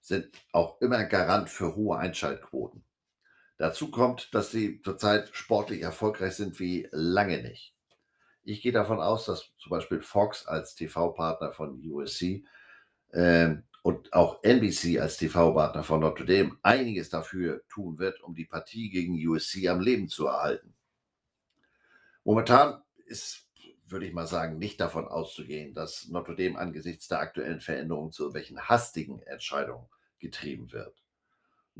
sind auch immer Garant für hohe Einschaltquoten. Dazu kommt, dass sie zurzeit sportlich erfolgreich sind wie lange nicht. Ich gehe davon aus, dass zum Beispiel Fox als TV-Partner von USC äh, und auch NBC als TV-Partner von Notre Dame einiges dafür tun wird, um die Partie gegen USC am Leben zu erhalten. Momentan ist, würde ich mal sagen, nicht davon auszugehen, dass Notre Dame angesichts der aktuellen Veränderungen zu irgendwelchen hastigen Entscheidungen getrieben wird.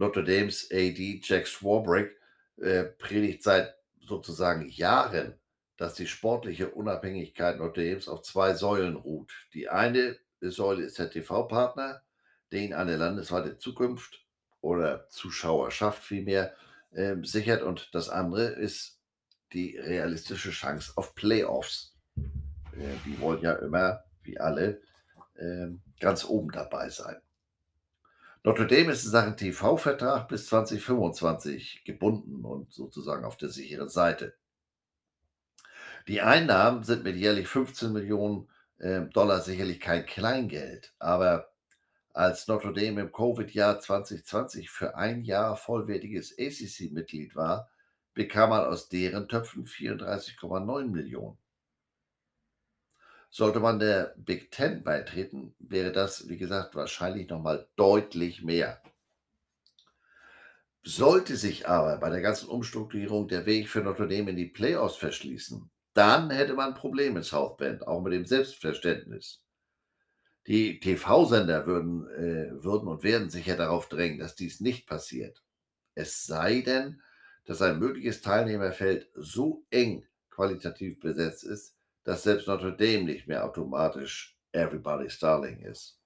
Notre Dames AD Jack Swarbrick äh, predigt seit sozusagen Jahren, dass die sportliche Unabhängigkeit Notre Dames auf zwei Säulen ruht. Die eine Säule ist der TV-Partner, ihnen eine landesweite Zukunft oder Zuschauerschaft vielmehr äh, sichert. Und das andere ist die realistische Chance auf Playoffs. Äh, die wollen ja immer, wie alle, äh, ganz oben dabei sein. Notre Dame ist in Sachen TV-Vertrag bis 2025 gebunden und sozusagen auf der sicheren Seite. Die Einnahmen sind mit jährlich 15 Millionen äh, Dollar sicherlich kein Kleingeld, aber als Notre Dame im Covid-Jahr 2020 für ein Jahr vollwertiges ACC-Mitglied war, bekam man aus deren Töpfen 34,9 Millionen. Sollte man der Big Ten beitreten, wäre das, wie gesagt, wahrscheinlich nochmal deutlich mehr. Sollte sich aber bei der ganzen Umstrukturierung der Weg für Notre Dame in die Playoffs verschließen, dann hätte man Probleme in South Bend, auch mit dem Selbstverständnis. Die TV-Sender würden, äh, würden und werden sicher darauf drängen, dass dies nicht passiert. Es sei denn, dass ein mögliches Teilnehmerfeld so eng qualitativ besetzt ist, dass selbst Notre Dame nicht mehr automatisch Everybody's Darling ist.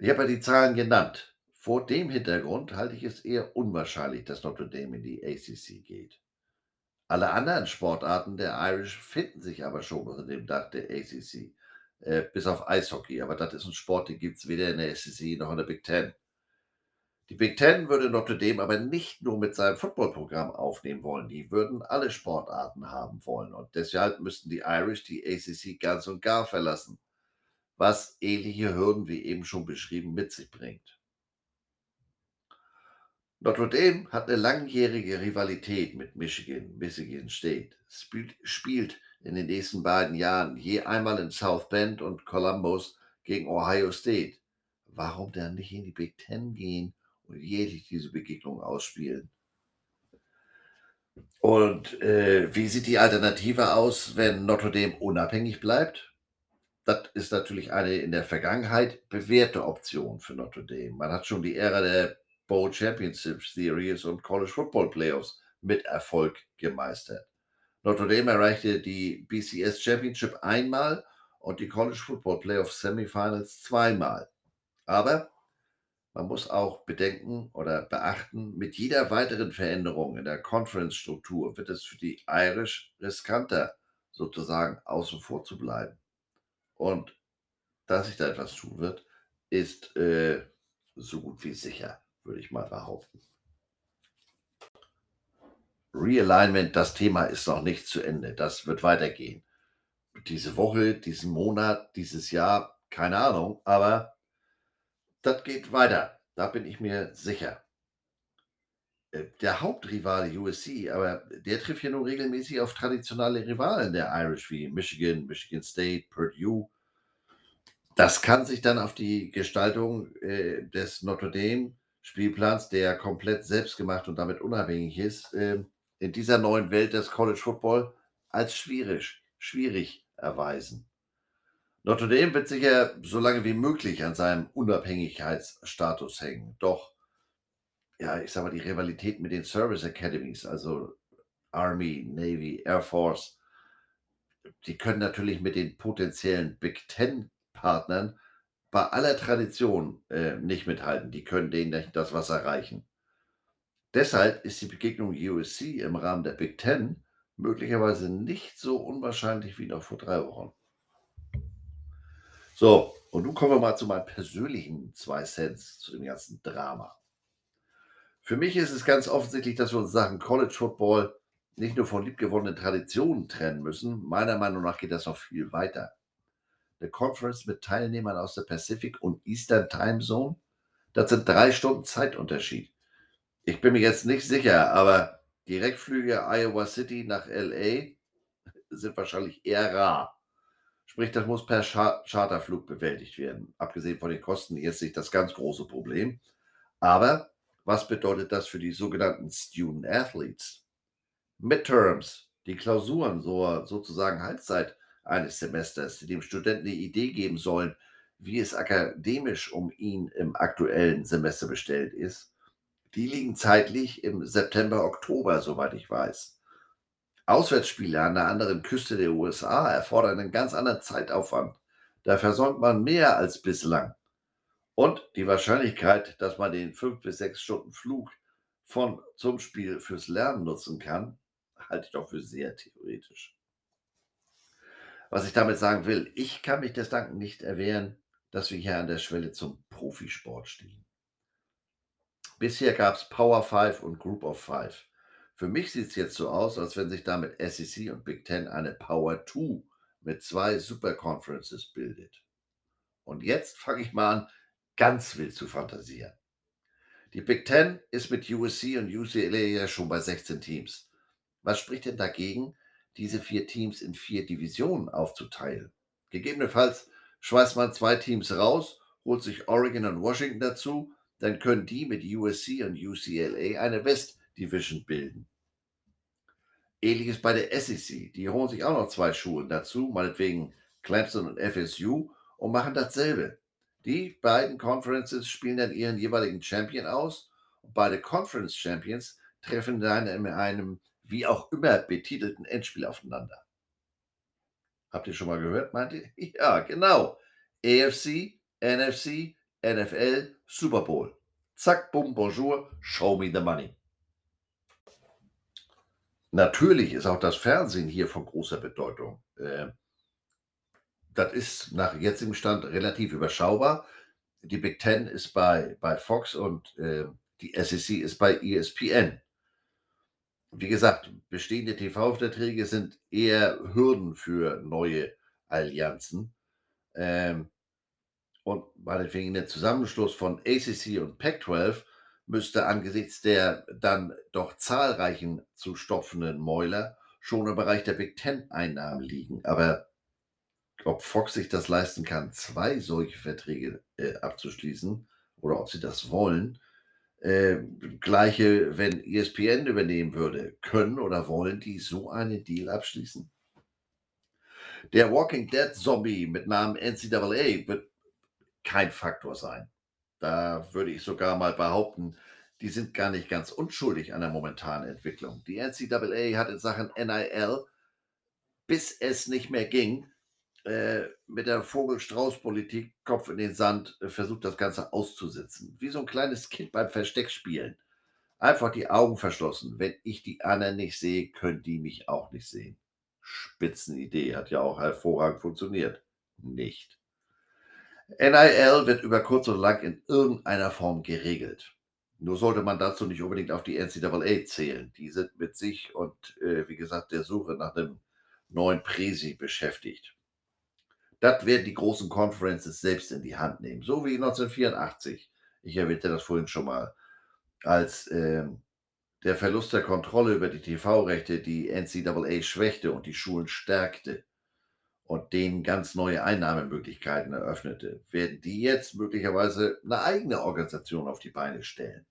Ich habe ja die Zahlen genannt. Vor dem Hintergrund halte ich es eher unwahrscheinlich, dass Notre Dame in die ACC geht. Alle anderen Sportarten der Irish finden sich aber schon unter dem Dach der ACC, äh, bis auf Eishockey. Aber das ist ein Sport, den gibt es weder in der ACC noch in der Big Ten. Die Big Ten würde Notre Dame aber nicht nur mit seinem Footballprogramm aufnehmen wollen, die würden alle Sportarten haben wollen. Und deshalb müssten die Irish die ACC ganz und gar verlassen, was ähnliche Hürden wie eben schon beschrieben mit sich bringt. Notre Dame hat eine langjährige Rivalität mit Michigan, Michigan State, spielt, spielt in den nächsten beiden Jahren je einmal in South Bend und Columbus gegen Ohio State. Warum dann nicht in die Big Ten gehen und jährlich diese Begegnung ausspielen. Und äh, wie sieht die Alternative aus, wenn Notre Dame unabhängig bleibt? Das ist natürlich eine in der Vergangenheit bewährte Option für Notre Dame. Man hat schon die Ära der Bowl Championship Series und College Football Playoffs mit Erfolg gemeistert. Notre Dame erreichte die BCS Championship einmal und die College Football Playoffs Semifinals zweimal. Aber man muss auch bedenken oder beachten, mit jeder weiteren Veränderung in der Conference-Struktur wird es für die Irish riskanter, sozusagen außen vor zu bleiben. Und dass sich da etwas tun wird, ist äh, so gut wie sicher, würde ich mal behaupten. Realignment, das Thema ist noch nicht zu Ende. Das wird weitergehen. Diese Woche, diesen Monat, dieses Jahr, keine Ahnung, aber das geht weiter. Da bin ich mir sicher. Äh, der Hauptrivale USC, aber der trifft ja nur regelmäßig auf traditionelle Rivalen der Irish wie Michigan, Michigan State, Purdue. Das kann sich dann auf die Gestaltung äh, des Notre Dame Spielplans, der komplett selbstgemacht und damit unabhängig ist, äh, in dieser neuen Welt des College Football als schwierig, schwierig erweisen. Notre Dame wird sicher so lange wie möglich an seinem Unabhängigkeitsstatus hängen. Doch, ja, ich sag mal, die Rivalität mit den Service Academies, also Army, Navy, Air Force, die können natürlich mit den potenziellen Big Ten-Partnern bei aller Tradition äh, nicht mithalten. Die können denen nicht das Wasser reichen. Deshalb ist die Begegnung USC im Rahmen der Big Ten möglicherweise nicht so unwahrscheinlich wie noch vor drei Wochen. So, und nun kommen wir mal zu meinen persönlichen zwei Cents zu dem ganzen Drama. Für mich ist es ganz offensichtlich, dass wir uns Sachen College Football nicht nur von liebgewonnenen Traditionen trennen müssen. Meiner Meinung nach geht das noch viel weiter. eine Conference mit Teilnehmern aus der Pacific und Eastern Time Zone. Das sind drei Stunden Zeitunterschied. Ich bin mir jetzt nicht sicher, aber Direktflüge Iowa City nach LA sind wahrscheinlich eher rar. Sprich, das muss per Charterflug bewältigt werden. Abgesehen von den Kosten jetzt nicht das ganz große Problem. Aber was bedeutet das für die sogenannten Student Athletes? Midterms, die Klausuren, so, sozusagen Halbzeit eines Semesters, die dem Studenten eine Idee geben sollen, wie es akademisch um ihn im aktuellen Semester bestellt ist, die liegen zeitlich im September, Oktober, soweit ich weiß. Auswärtsspiele an der anderen Küste der USA erfordern einen ganz anderen Zeitaufwand. Da versäumt man mehr als bislang. Und die Wahrscheinlichkeit, dass man den fünf bis sechs Stunden Flug von zum Spiel fürs Lernen nutzen kann, halte ich doch für sehr theoretisch. Was ich damit sagen will, ich kann mich des Danken nicht erwehren, dass wir hier an der Schwelle zum Profisport stehen. Bisher gab es Power 5 und Group of 5. Für mich sieht es jetzt so aus, als wenn sich damit SEC und Big Ten eine Power 2 mit zwei Super Conferences bildet. Und jetzt fange ich mal an, ganz wild zu fantasieren. Die Big Ten ist mit USC und UCLA ja schon bei 16 Teams. Was spricht denn dagegen, diese vier Teams in vier Divisionen aufzuteilen? Gegebenenfalls schweißt man zwei Teams raus, holt sich Oregon und Washington dazu, dann können die mit USC und UCLA eine West Division bilden. Ähnliches bei der SEC. Die holen sich auch noch zwei Schulen dazu, meinetwegen Clemson und FSU, und machen dasselbe. Die beiden Conferences spielen dann ihren jeweiligen Champion aus und beide Conference Champions treffen dann in einem wie auch immer betitelten Endspiel aufeinander. Habt ihr schon mal gehört, meint ihr? Ja, genau. AFC, NFC, NFL, Super Bowl. Zack, boom, bonjour, show me the money. Natürlich ist auch das Fernsehen hier von großer Bedeutung. Äh, das ist nach jetzigem Stand relativ überschaubar. Die Big Ten ist bei, bei Fox und äh, die SEC ist bei ESPN. Wie gesagt, bestehende TV-Verträge sind eher Hürden für neue Allianzen. Ähm, und meinetwegen der Zusammenschluss von ACC und Pac-12 müsste angesichts der dann doch zahlreichen zu stopfenden Mäuler schon im Bereich der Big Ten-Einnahmen liegen. Aber ob Fox sich das leisten kann, zwei solche Verträge äh, abzuschließen oder ob sie das wollen. Äh, gleiche, wenn ESPN übernehmen würde, können oder wollen die so einen Deal abschließen? Der Walking Dead Zombie mit Namen NCAA wird kein Faktor sein. Da würde ich sogar mal behaupten, die sind gar nicht ganz unschuldig an der momentanen Entwicklung. Die NCAA hat in Sachen NIL, bis es nicht mehr ging, äh, mit der Vogel-Strauß-Politik Kopf in den Sand äh, versucht, das Ganze auszusitzen. Wie so ein kleines Kind beim Versteckspielen. Einfach die Augen verschlossen. Wenn ich die anderen nicht sehe, können die mich auch nicht sehen. Spitzenidee, hat ja auch hervorragend funktioniert. Nicht. NIL wird über kurz oder lang in irgendeiner Form geregelt. Nur sollte man dazu nicht unbedingt auf die NCAA zählen. Die sind mit sich und, äh, wie gesagt, der Suche nach einem neuen Präsi beschäftigt. Das werden die großen Conferences selbst in die Hand nehmen. So wie 1984. Ich erwähnte das vorhin schon mal. Als äh, der Verlust der Kontrolle über die TV-Rechte die NCAA schwächte und die Schulen stärkte und denen ganz neue Einnahmemöglichkeiten eröffnete, werden die jetzt möglicherweise eine eigene Organisation auf die Beine stellen.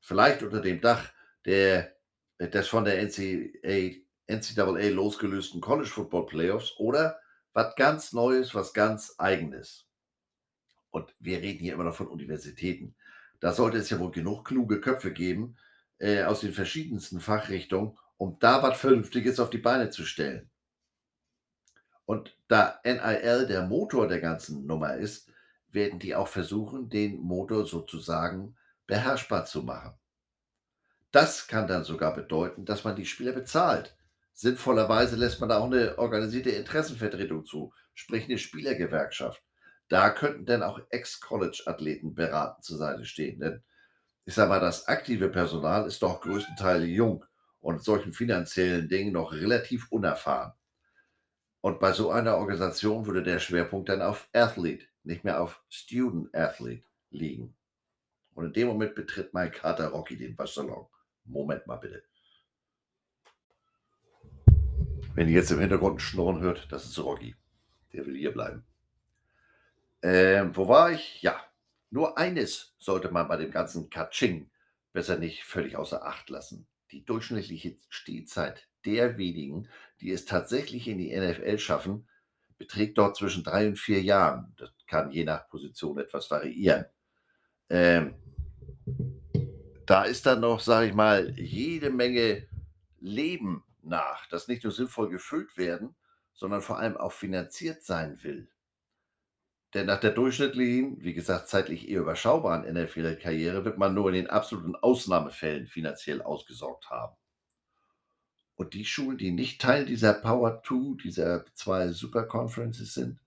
Vielleicht unter dem Dach der, des von der NCAA, NCAA losgelösten College Football Playoffs oder was ganz Neues, was ganz Eigenes. Und wir reden hier immer noch von Universitäten. Da sollte es ja wohl genug kluge Köpfe geben äh, aus den verschiedensten Fachrichtungen, um da was Vernünftiges auf die Beine zu stellen. Und da NIL der Motor der ganzen Nummer ist, werden die auch versuchen, den Motor sozusagen beherrschbar zu machen. Das kann dann sogar bedeuten, dass man die Spieler bezahlt. Sinnvollerweise lässt man da auch eine organisierte Interessenvertretung zu, sprich eine Spielergewerkschaft. Da könnten dann auch Ex-College-Athleten beratend zur Seite stehen. Denn ich sage mal, das aktive Personal ist doch größtenteils jung und solchen finanziellen Dingen noch relativ unerfahren. Und bei so einer Organisation würde der Schwerpunkt dann auf Athlete, nicht mehr auf Student Athlete liegen. Und in dem Moment betritt mein Kater Rocky den Waschsalon. Moment mal bitte. Wenn ihr jetzt im Hintergrund ein Schnurren hört, das ist Rocky. Der will hier bleiben. Ähm, wo war ich? Ja, nur eines sollte man bei dem ganzen Katsching besser nicht völlig außer Acht lassen. Die durchschnittliche Stehzeit der wenigen, die es tatsächlich in die NFL schaffen, beträgt dort zwischen drei und vier Jahren. Das kann je nach Position etwas variieren. Ähm, da ist dann noch, sage ich mal, jede Menge Leben nach, das nicht nur sinnvoll gefüllt werden, sondern vor allem auch finanziert sein will. Denn nach der durchschnittlichen, wie gesagt, zeitlich eher überschaubaren NFL-Karriere wird man nur in den absoluten Ausnahmefällen finanziell ausgesorgt haben. Und die Schulen, die nicht Teil dieser Power 2, dieser zwei Super Conferences sind,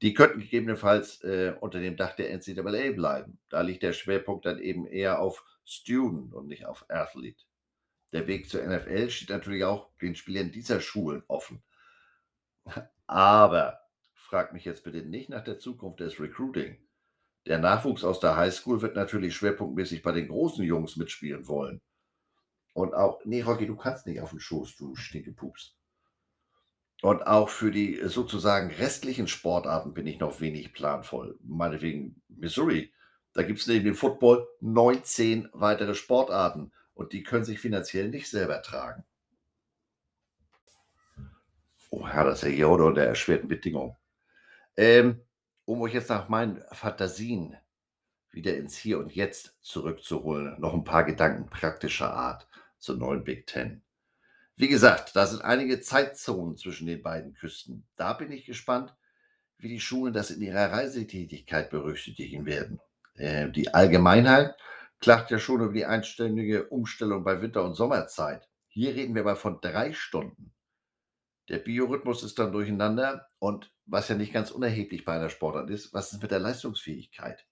die könnten gegebenenfalls äh, unter dem Dach der NCAA bleiben. Da liegt der Schwerpunkt dann eben eher auf Student und nicht auf Athlete. Der Weg zur NFL steht natürlich auch den Spielern dieser Schulen offen. Aber fragt mich jetzt bitte nicht nach der Zukunft des Recruiting. Der Nachwuchs aus der Highschool wird natürlich schwerpunktmäßig bei den großen Jungs mitspielen wollen. Und auch, nee, Rocky, du kannst nicht auf den Schoß, du Stinkepups. Und auch für die sozusagen restlichen Sportarten bin ich noch wenig planvoll. Meinetwegen Missouri. Da gibt es neben dem Football 19 weitere Sportarten und die können sich finanziell nicht selber tragen. Oh Herr, das ist ja hier unter der erschwerten Bedingung. Ähm, um euch jetzt nach meinen Fantasien wieder ins Hier und Jetzt zurückzuholen, noch ein paar Gedanken praktischer Art zur neuen Big Ten. Wie gesagt, da sind einige Zeitzonen zwischen den beiden Küsten. Da bin ich gespannt, wie die Schulen das in ihrer Reisetätigkeit berücksichtigen werden. Äh, die Allgemeinheit klagt ja schon über die einständige Umstellung bei Winter- und Sommerzeit. Hier reden wir aber von drei Stunden. Der Biorhythmus ist dann durcheinander und was ja nicht ganz unerheblich bei einer Sportart ist, was ist mit der Leistungsfähigkeit?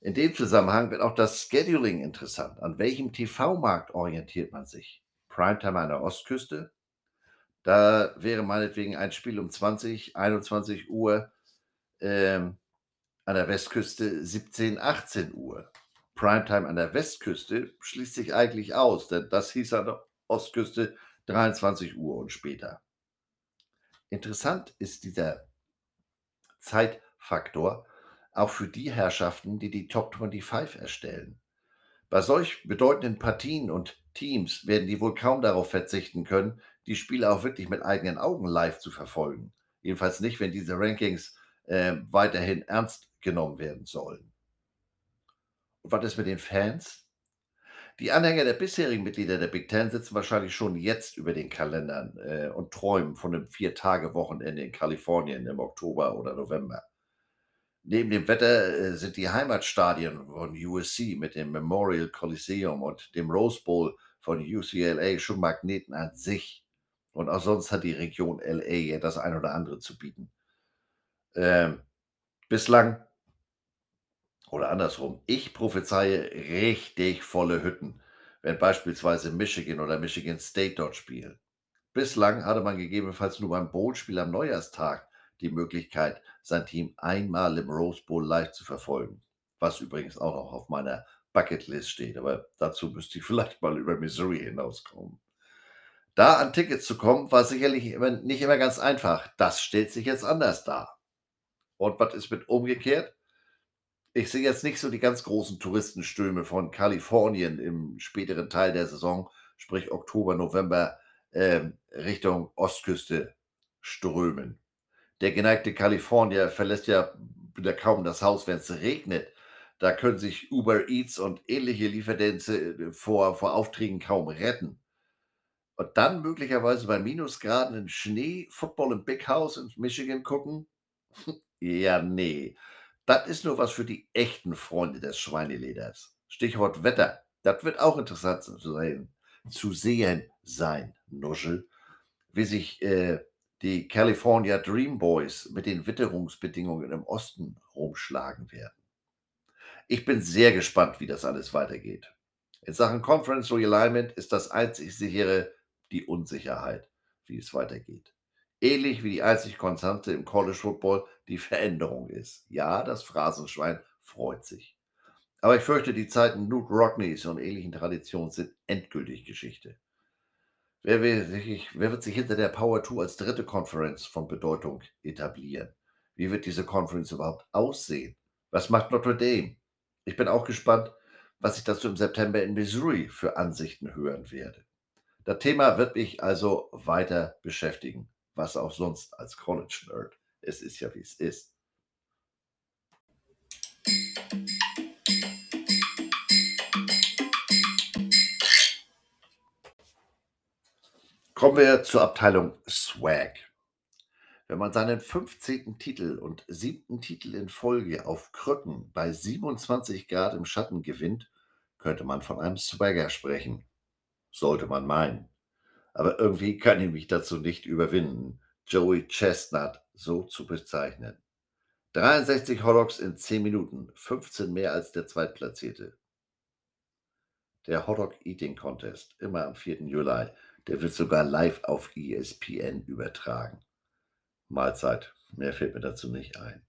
In dem Zusammenhang wird auch das Scheduling interessant. An welchem TV-Markt orientiert man sich? Primetime an der Ostküste? Da wäre meinetwegen ein Spiel um 20, 21 Uhr ähm, an der Westküste 17, 18 Uhr. Primetime an der Westküste schließt sich eigentlich aus, denn das hieß an der Ostküste 23 Uhr und später. Interessant ist dieser Zeitfaktor auch für die Herrschaften, die die Top 25 erstellen. Bei solch bedeutenden Partien und Teams werden die wohl kaum darauf verzichten können, die Spiele auch wirklich mit eigenen Augen live zu verfolgen. Jedenfalls nicht, wenn diese Rankings äh, weiterhin ernst genommen werden sollen. Und was ist mit den Fans? Die Anhänger der bisherigen Mitglieder der Big Ten sitzen wahrscheinlich schon jetzt über den Kalendern äh, und träumen von einem Vier-Tage-Wochenende in Kalifornien im Oktober oder November. Neben dem Wetter äh, sind die Heimatstadien von USC mit dem Memorial Coliseum und dem Rose Bowl von UCLA schon Magneten an sich. Und auch sonst hat die Region LA ja das ein oder andere zu bieten. Ähm, bislang oder andersrum, ich prophezeie richtig volle Hütten, wenn beispielsweise Michigan oder Michigan State dort spielen. Bislang hatte man gegebenenfalls nur beim Bowl-Spiel am Neujahrstag die Möglichkeit, sein Team einmal im Rose Bowl live zu verfolgen. Was übrigens auch noch auf meiner Bucketlist steht, aber dazu müsste ich vielleicht mal über Missouri hinauskommen. Da an Tickets zu kommen, war sicherlich immer, nicht immer ganz einfach. Das stellt sich jetzt anders dar. Und was ist mit umgekehrt? Ich sehe jetzt nicht so die ganz großen Touristenströme von Kalifornien im späteren Teil der Saison, sprich Oktober, November, äh, Richtung Ostküste strömen. Der geneigte Kalifornier verlässt ja wieder kaum das Haus, wenn es regnet. Da können sich Uber Eats und ähnliche Lieferdienste äh, vor, vor Aufträgen kaum retten. Und dann möglicherweise bei Minusgraden in Schnee Football im Big House in Michigan gucken? ja, nee. Das ist nur was für die echten Freunde des Schweineleders. Stichwort Wetter. Das wird auch interessant zu sehen, zu sehen sein, Nuschel, wie sich äh, die California Dream Boys mit den Witterungsbedingungen im Osten rumschlagen werden. Ich bin sehr gespannt, wie das alles weitergeht. In Sachen Conference Realignment ist das einzig sichere die Unsicherheit, wie es weitergeht. Ähnlich wie die einzig Konstante im College Football die Veränderung ist. Ja, das Phrasenschwein freut sich. Aber ich fürchte, die Zeiten Newt Rockneys und ähnlichen Traditionen sind endgültig Geschichte. Wer, sich, wer wird sich hinter der Power 2 als dritte Conference von Bedeutung etablieren? Wie wird diese Conference überhaupt aussehen? Was macht Notre Dame? Ich bin auch gespannt, was ich dazu im September in Missouri für Ansichten hören werde. Das Thema wird mich also weiter beschäftigen, was auch sonst als College-Nerd. Es ist ja, wie es ist. Kommen wir zur Abteilung Swag. Wenn man seinen 15. Titel und siebten Titel in Folge auf Krücken bei 27 Grad im Schatten gewinnt, könnte man von einem Swagger sprechen. Sollte man meinen. Aber irgendwie kann ich mich dazu nicht überwinden, Joey Chestnut so zu bezeichnen. 63 Hotdogs in 10 Minuten, 15 mehr als der Zweitplatzierte. Der Hotdog Eating Contest, immer am 4. Juli, der wird sogar live auf ESPN übertragen. Mahlzeit, mehr fällt mir dazu nicht ein.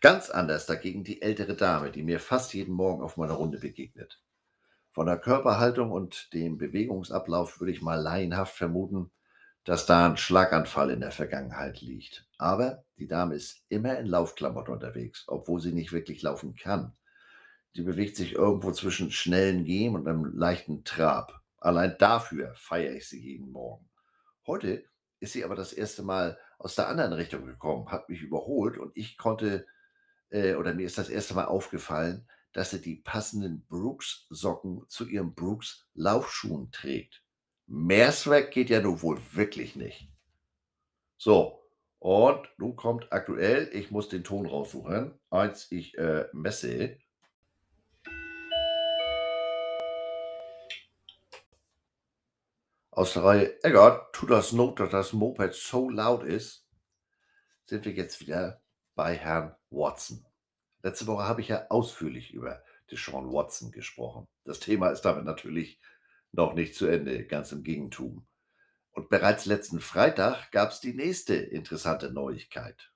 Ganz anders dagegen die ältere Dame, die mir fast jeden Morgen auf meiner Runde begegnet. Von der Körperhaltung und dem Bewegungsablauf würde ich mal laienhaft vermuten, dass da ein Schlaganfall in der Vergangenheit liegt. Aber die Dame ist immer in Laufklamotten unterwegs, obwohl sie nicht wirklich laufen kann. Die bewegt sich irgendwo zwischen schnellen Gehen und einem leichten Trab. Allein dafür feiere ich sie jeden Morgen. Heute ist sie aber das erste Mal aus der anderen Richtung gekommen, hat mich überholt und ich konnte, äh, oder mir ist das erste Mal aufgefallen, dass sie die passenden Brooks-Socken zu ihren Brooks-Laufschuhen trägt. Mehr Swag geht ja nun wohl wirklich nicht. So, und nun kommt aktuell, ich muss den Ton raussuchen, als ich äh, messe. Aus der Reihe Eggert, tu das Not, dass das Moped so laut ist, sind wir jetzt wieder bei Herrn Watson. Letzte Woche habe ich ja ausführlich über Deshaun Watson gesprochen. Das Thema ist damit natürlich noch nicht zu Ende, ganz im Gegentum. Und bereits letzten Freitag gab es die nächste interessante Neuigkeit.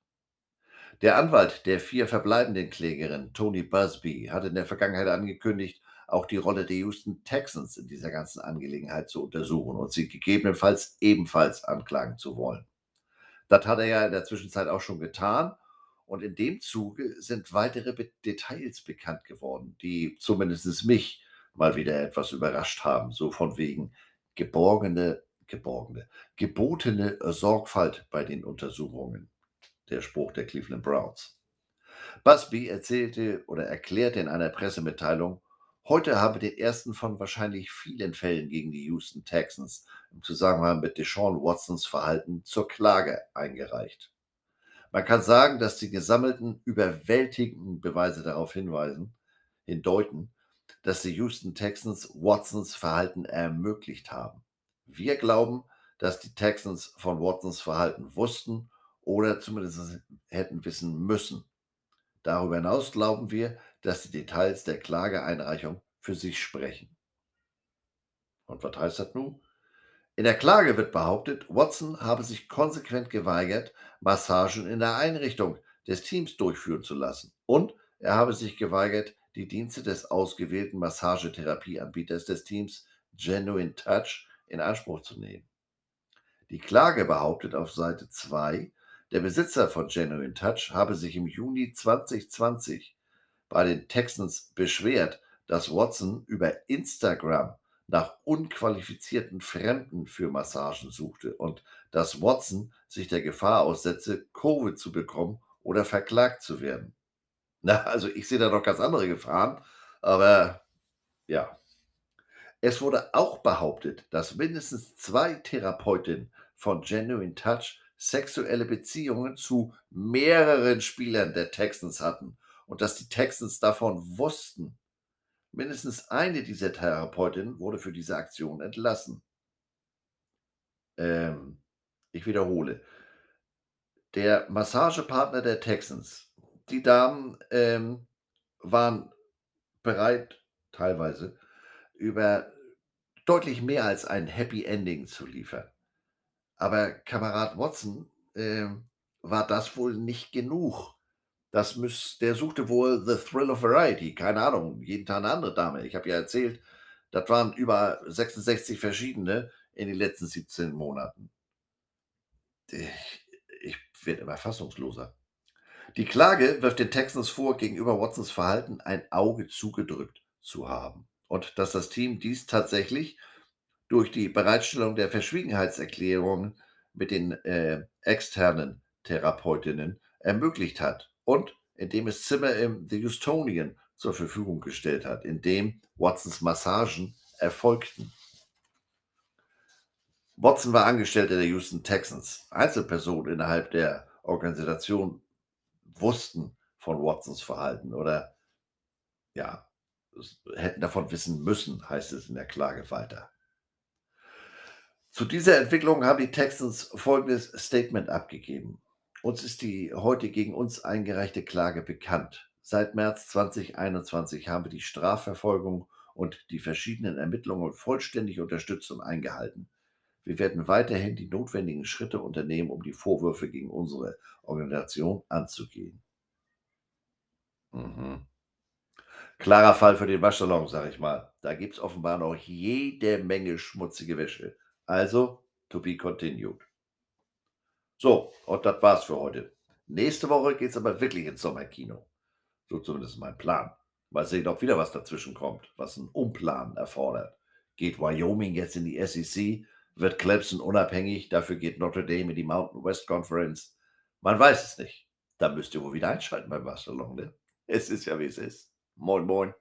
Der Anwalt der vier verbleibenden Klägerinnen, Tony Busby, hat in der Vergangenheit angekündigt, auch die Rolle der Houston Texans in dieser ganzen Angelegenheit zu untersuchen und sie gegebenenfalls ebenfalls anklagen zu wollen. Das hat er ja in der Zwischenzeit auch schon getan. Und in dem Zuge sind weitere Details bekannt geworden, die zumindest mich mal wieder etwas überrascht haben. So von wegen geborgene, geborgene, gebotene Sorgfalt bei den Untersuchungen. Der Spruch der Cleveland Browns. Busby erzählte oder erklärte in einer Pressemitteilung, Heute haben wir den ersten von wahrscheinlich vielen Fällen gegen die Houston Texans im Zusammenhang mit Deshaun Watsons Verhalten zur Klage eingereicht. Man kann sagen, dass die gesammelten überwältigenden Beweise darauf hinweisen, hindeuten, dass die Houston Texans Watsons Verhalten ermöglicht haben. Wir glauben, dass die Texans von Watsons Verhalten wussten oder zumindest hätten wissen müssen. Darüber hinaus glauben wir, dass die Details der Klageeinreichung für sich sprechen. Und was heißt das nun? In der Klage wird behauptet, Watson habe sich konsequent geweigert, Massagen in der Einrichtung des Teams durchführen zu lassen. Und er habe sich geweigert, die Dienste des ausgewählten Massagetherapieanbieters des Teams Genuine Touch in Anspruch zu nehmen. Die Klage behauptet auf Seite 2, der Besitzer von Genuine Touch habe sich im Juni 2020 bei den Texans beschwert, dass Watson über Instagram nach unqualifizierten Fremden für Massagen suchte und dass Watson sich der Gefahr aussetze, Covid zu bekommen oder verklagt zu werden. Na, also ich sehe da noch ganz andere Gefahren, aber ja. Es wurde auch behauptet, dass mindestens zwei Therapeutinnen von Genuine Touch sexuelle Beziehungen zu mehreren Spielern der Texans hatten und dass die Texans davon wussten. Mindestens eine dieser Therapeutinnen wurde für diese Aktion entlassen. Ähm, ich wiederhole. Der Massagepartner der Texans, die Damen ähm, waren bereit, teilweise, über deutlich mehr als ein Happy Ending zu liefern. Aber Kamerad Watson, ähm, war das wohl nicht genug. Das müß der suchte wohl the thrill of variety, keine Ahnung, jeden Tag 'ne andere Dame. Ich habe ja erzählt, das waren über 66 verschiedene in den letzten 17 Monaten. Ich ich werde immer fassungsloser. Die Klage wirft den Texans vor, gegenüber Watsons Verhalten ein Auge zugedrückt zu haben und dass das Team dies tatsächlich durch die Bereitstellung der Verschwiegenheitserklärung mit den, äh, externen Therapeutinnen ermöglicht hat und indem es Zimmer im The Houstonian zur Verfügung gestellt hat, in dem Watsons Massagen erfolgten. Watson war Angestellter der Houston Texans. Einzelpersonen innerhalb der Organisation wussten von Watsons Verhalten oder ja, hätten davon wissen müssen, heißt es in der Klage weiter. Zu dieser Entwicklung haben die Texans folgendes Statement abgegeben: „Uns ist die heute gegen uns eingereichte Klage bekannt. Seit März 2021 haben wir die Strafverfolgung und die verschiedenen Ermittlungen vollständig unterstützt und eingehalten. Wir werden weiterhin die notwendigen Schritte unternehmen, um die Vorwürfe gegen unsere Organisation anzugehen.“ Mhm. Klarer Fall für den Waschsalon, sage ich mal. Da gibt's offenbar noch jede Menge schmutzige Wäsche. Also, to be continued. So, und das war's für heute. Nächste Woche geht's aber wirklich ins Sommerkino. So zumindest mein Plan. Mal sehen, ob wieder was dazwischenkommt, was 'n Umplan erfordert. Geht Wyoming jetzt in die SEC? Wird Clemson unabhängig? Dafür geht Notre Dame in die Mountain West Conference. Man weiß es nicht. Da müsst ihr wohl wieder einschalten beim Waschsalon, ne? Es ist ja, wie es ist. Moin, moin.